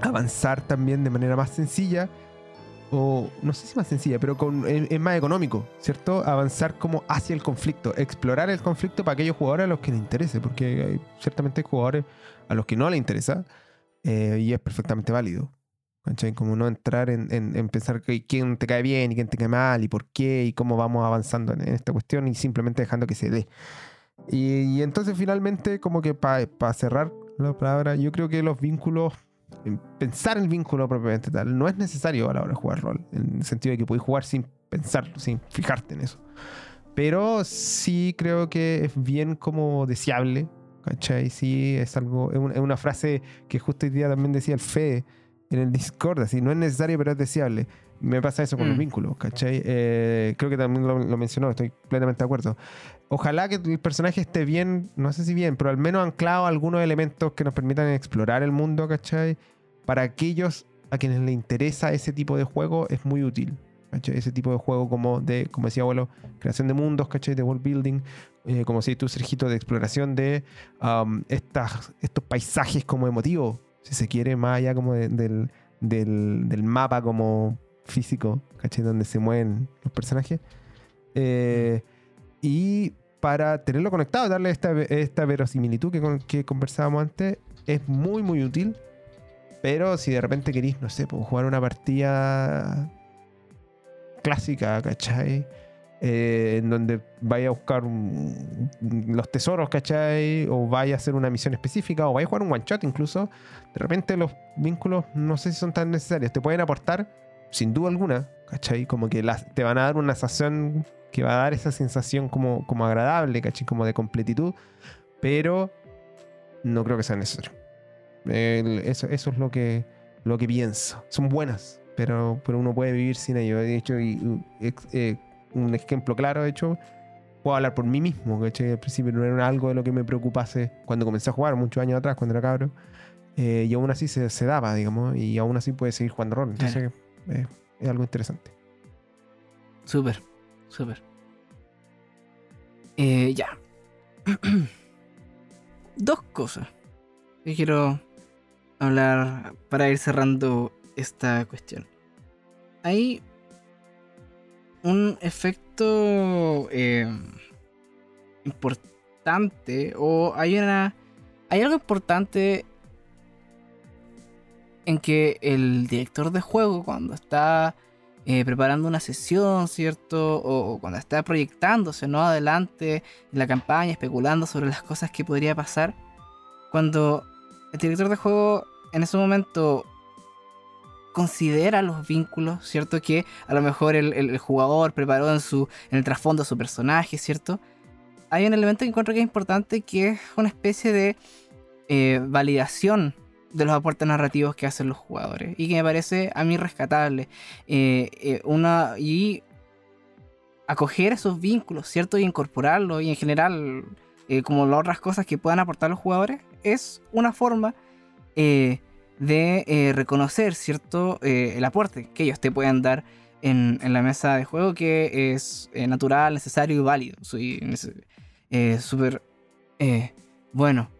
avanzar también de manera más sencilla, o no sé si más sencilla, pero con, es, más económico, ¿cierto? Avanzar como hacia el conflicto, explorar el conflicto para aquellos jugadores a los que les interese, porque hay ciertamente jugadores a los que no les interesa eh, y es perfectamente válido. ¿cachai? Como no entrar en, en- en pensar que quién te cae bien y quién te cae mal y por qué y cómo vamos avanzando en, en esta cuestión y simplemente dejando que se dé. Y, y entonces finalmente como que para cerrar la palabra, yo creo que los vínculos, pensar el vínculo propiamente tal, no es necesario a la hora de jugar rol, en el sentido de que puedes jugar sin pensarlo, sin fijarte en eso. Pero sí creo que es bien como deseable, ¿cachai? Sí, es algo, es, un- es una frase que justo hoy día también decía el Fede en el Discord, así, no es necesario pero es deseable. Me pasa eso con los Mm. vínculos, ¿cachai? Eh, creo que también lo, lo mencionó, estoy plenamente de acuerdo. Ojalá que el personaje esté bien, no sé si bien, pero al menos anclado algunos elementos que nos permitan explorar el mundo, ¿cachai? Para aquellos a quienes les interesa ese tipo de juego es muy útil. ¿cachai? Ese tipo de juego como de, como decía abuelo, creación de mundos, ¿cachai? De world building, eh, como si tú, Sergito, de exploración de um, estas, estos paisajes como emotivos, si se quiere, más allá como de- del, del, del mapa como físico, ¿cachai? Donde se mueven los personajes. Eh, y para tenerlo conectado, darle esta, verosimilitud que, que conversábamos antes, es muy, muy útil. Pero si de repente queréis, no sé, pues, jugar una partida clásica, ¿cachai? Eh, en donde vaya a buscar los tesoros, ¿cachai? O vaya a hacer una misión específica, o vaya a jugar un one shot incluso. De repente los vínculos no sé si son tan necesarios. Te pueden aportar, sin duda alguna, ¿cachai? Como que te van a dar una sazón que va a dar esa sensación como, como agradable, ¿cachai? Como de completitud. Pero no creo que sea necesario. El- eso, eso es lo que, lo que pienso. Son buenas, pero, pero uno puede vivir sin ello. De hecho, y, uh, ex- eh, un ejemplo claro, de hecho, puedo hablar por mí mismo, ¿cachai? Al principio no era algo de lo que me preocupase cuando comencé a jugar, muchos años atrás, cuando era cabro. Eh, y aún así se, se daba, digamos, y aún así puede seguir jugando rol. Entonces, eh, es algo interesante. Súper, súper. Eh, ya. Dos cosas que quiero hablar para ir cerrando esta cuestión. Hay un efecto eh, importante o hay una hay algo importante en que el director de juego cuando está eh, preparando una sesión, ¿cierto? O, cuando está proyectándose, ¿no? Adelante en la campaña, especulando sobre las cosas que podría pasar. Cuando el director de juego en ese momento considera los vínculos, ¿cierto? Que a lo mejor el, jugador preparó en, su, en el trasfondo de su personaje, ¿cierto? Hay un elemento que encuentro que es importante que es una especie de eh, validación de los aportes narrativos que hacen los jugadores y que me parece a mí rescatable. Eh, eh, una, y acoger esos vínculos, ¿cierto? Y incorporarlos y en general, eh, como las otras cosas que puedan aportar los jugadores, es una forma de reconocer, ¿cierto? El aporte que ellos te pueden dar en, en la mesa de juego que es natural, necesario y válido. Soy súper bueno.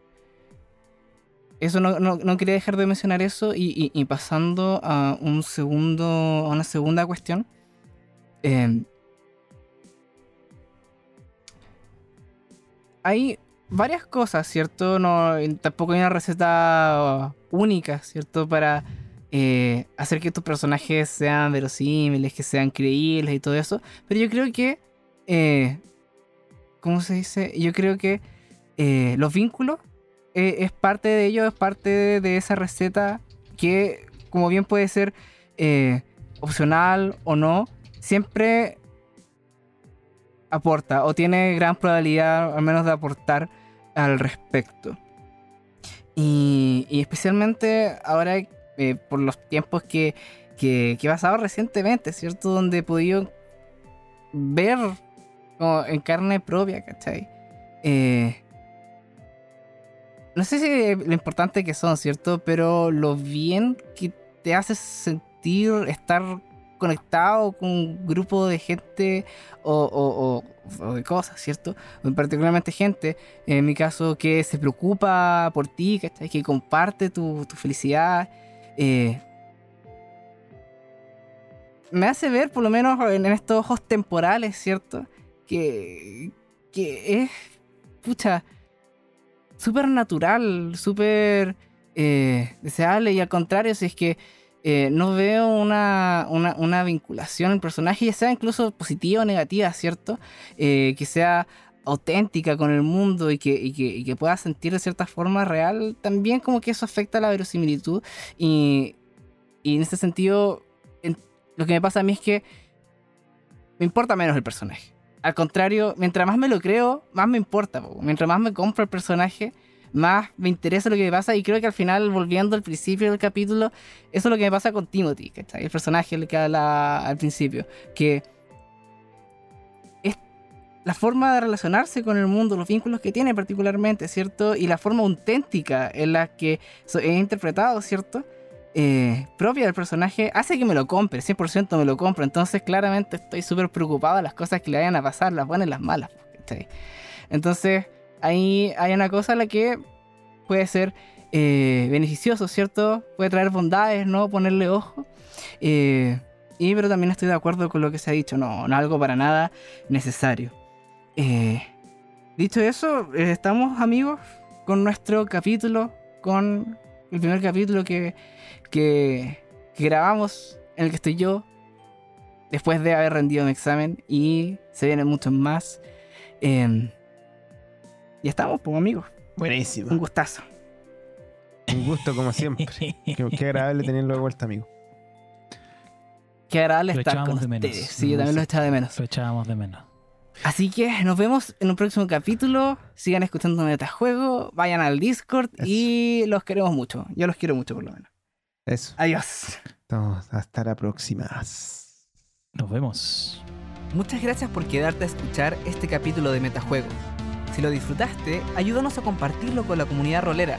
Eso no, no- no quería dejar de mencionar eso y, pasando a un segundo, a una segunda cuestión. eh, hay varias cosas, ¿cierto? No, tampoco hay una receta única, ¿cierto? Para eh, hacer que tus personajes sean verosímiles, que sean creíbles y todo eso. Pero yo creo que, eh, ¿cómo se dice? Yo creo que eh, los vínculos eh, es parte de ello, es parte de, esa receta que, como bien puede ser eh, opcional o no, siempre aporta o tiene gran probabilidad al menos de aportar al respecto. Y, y especialmente ahora eh, por los tiempos que, que, que he pasado recientemente, ¿cierto? Donde he podido ver como en carne propia, ¿cachai? Eh, no sé si lo importante que son, ¿cierto? Pero lo bien que te hace sentir estar conectado con un grupo de gente o, o- de cosas, ¿cierto? Particularmente gente, en mi caso, que se preocupa por ti. Que comparte tu, tu felicidad. eh, me hace ver, por lo menos en, en estos ojos temporales, ¿cierto? Que, que es, pucha, súper natural, súper eh, deseable y al contrario, si es que eh, no veo una, una, vinculación en personaje, ya sea incluso positiva o negativa, ¿cierto? Eh, que sea auténtica con el mundo y que, que, pueda sentir de cierta forma real, también como que eso afecta la verosimilitud y, y en ese sentido, en- lo que me pasa a mí es que me importa menos el personaje. Al contrario, mientras más me lo creo, más me importa. po. Mientras más me compro el personaje, más me interesa lo que me pasa. Y creo que al final, volviendo al principio del capítulo, eso es lo que me pasa con Timothy, ¿cachai? El personaje que al principio. Que es la forma de relacionarse con el mundo, los vínculos que tiene particularmente, ¿cierto? Y la forma auténtica en la que es interpretado, ¿cierto? Eh, propia del personaje hace que me lo compre, 100% me lo compro. Entonces, claramente estoy súper preocupado de las cosas que le vayan a pasar, las buenas y las malas. Entonces, ahí hay una cosa a la que puede ser eh, beneficioso, ¿cierto? Puede traer bondades, ¿no? Ponerle ojo. Eh, y pero también estoy de acuerdo con lo que se ha dicho, no, no algo para nada necesario. Dicho eso, estamos amigos con nuestro capítulo, con el primer capítulo que, que, que grabamos, en el que estoy yo, después de haber rendido mi examen, y se vienen muchos más. Eh, y estamos, pues amigos, un Buenísimo. gustazo. Un gusto como siempre. qué, qué agradable tenerlo de vuelta, amigo. Qué agradable Lo estar con de menos. ustedes. Sí, yo también lo echaba de menos. Lo echábamos de menos. Así que nos vemos en un próximo capítulo. Sigan escuchando Metajuego, vayan al Discord y los queremos mucho. Yo los quiero mucho por lo menos. Eso. Adiós. Estamos hasta la próxima. Nos vemos. Muchas gracias por quedarte a escuchar este capítulo de Metajuego. Si lo disfrutaste, ayúdanos a compartirlo con la comunidad rolera.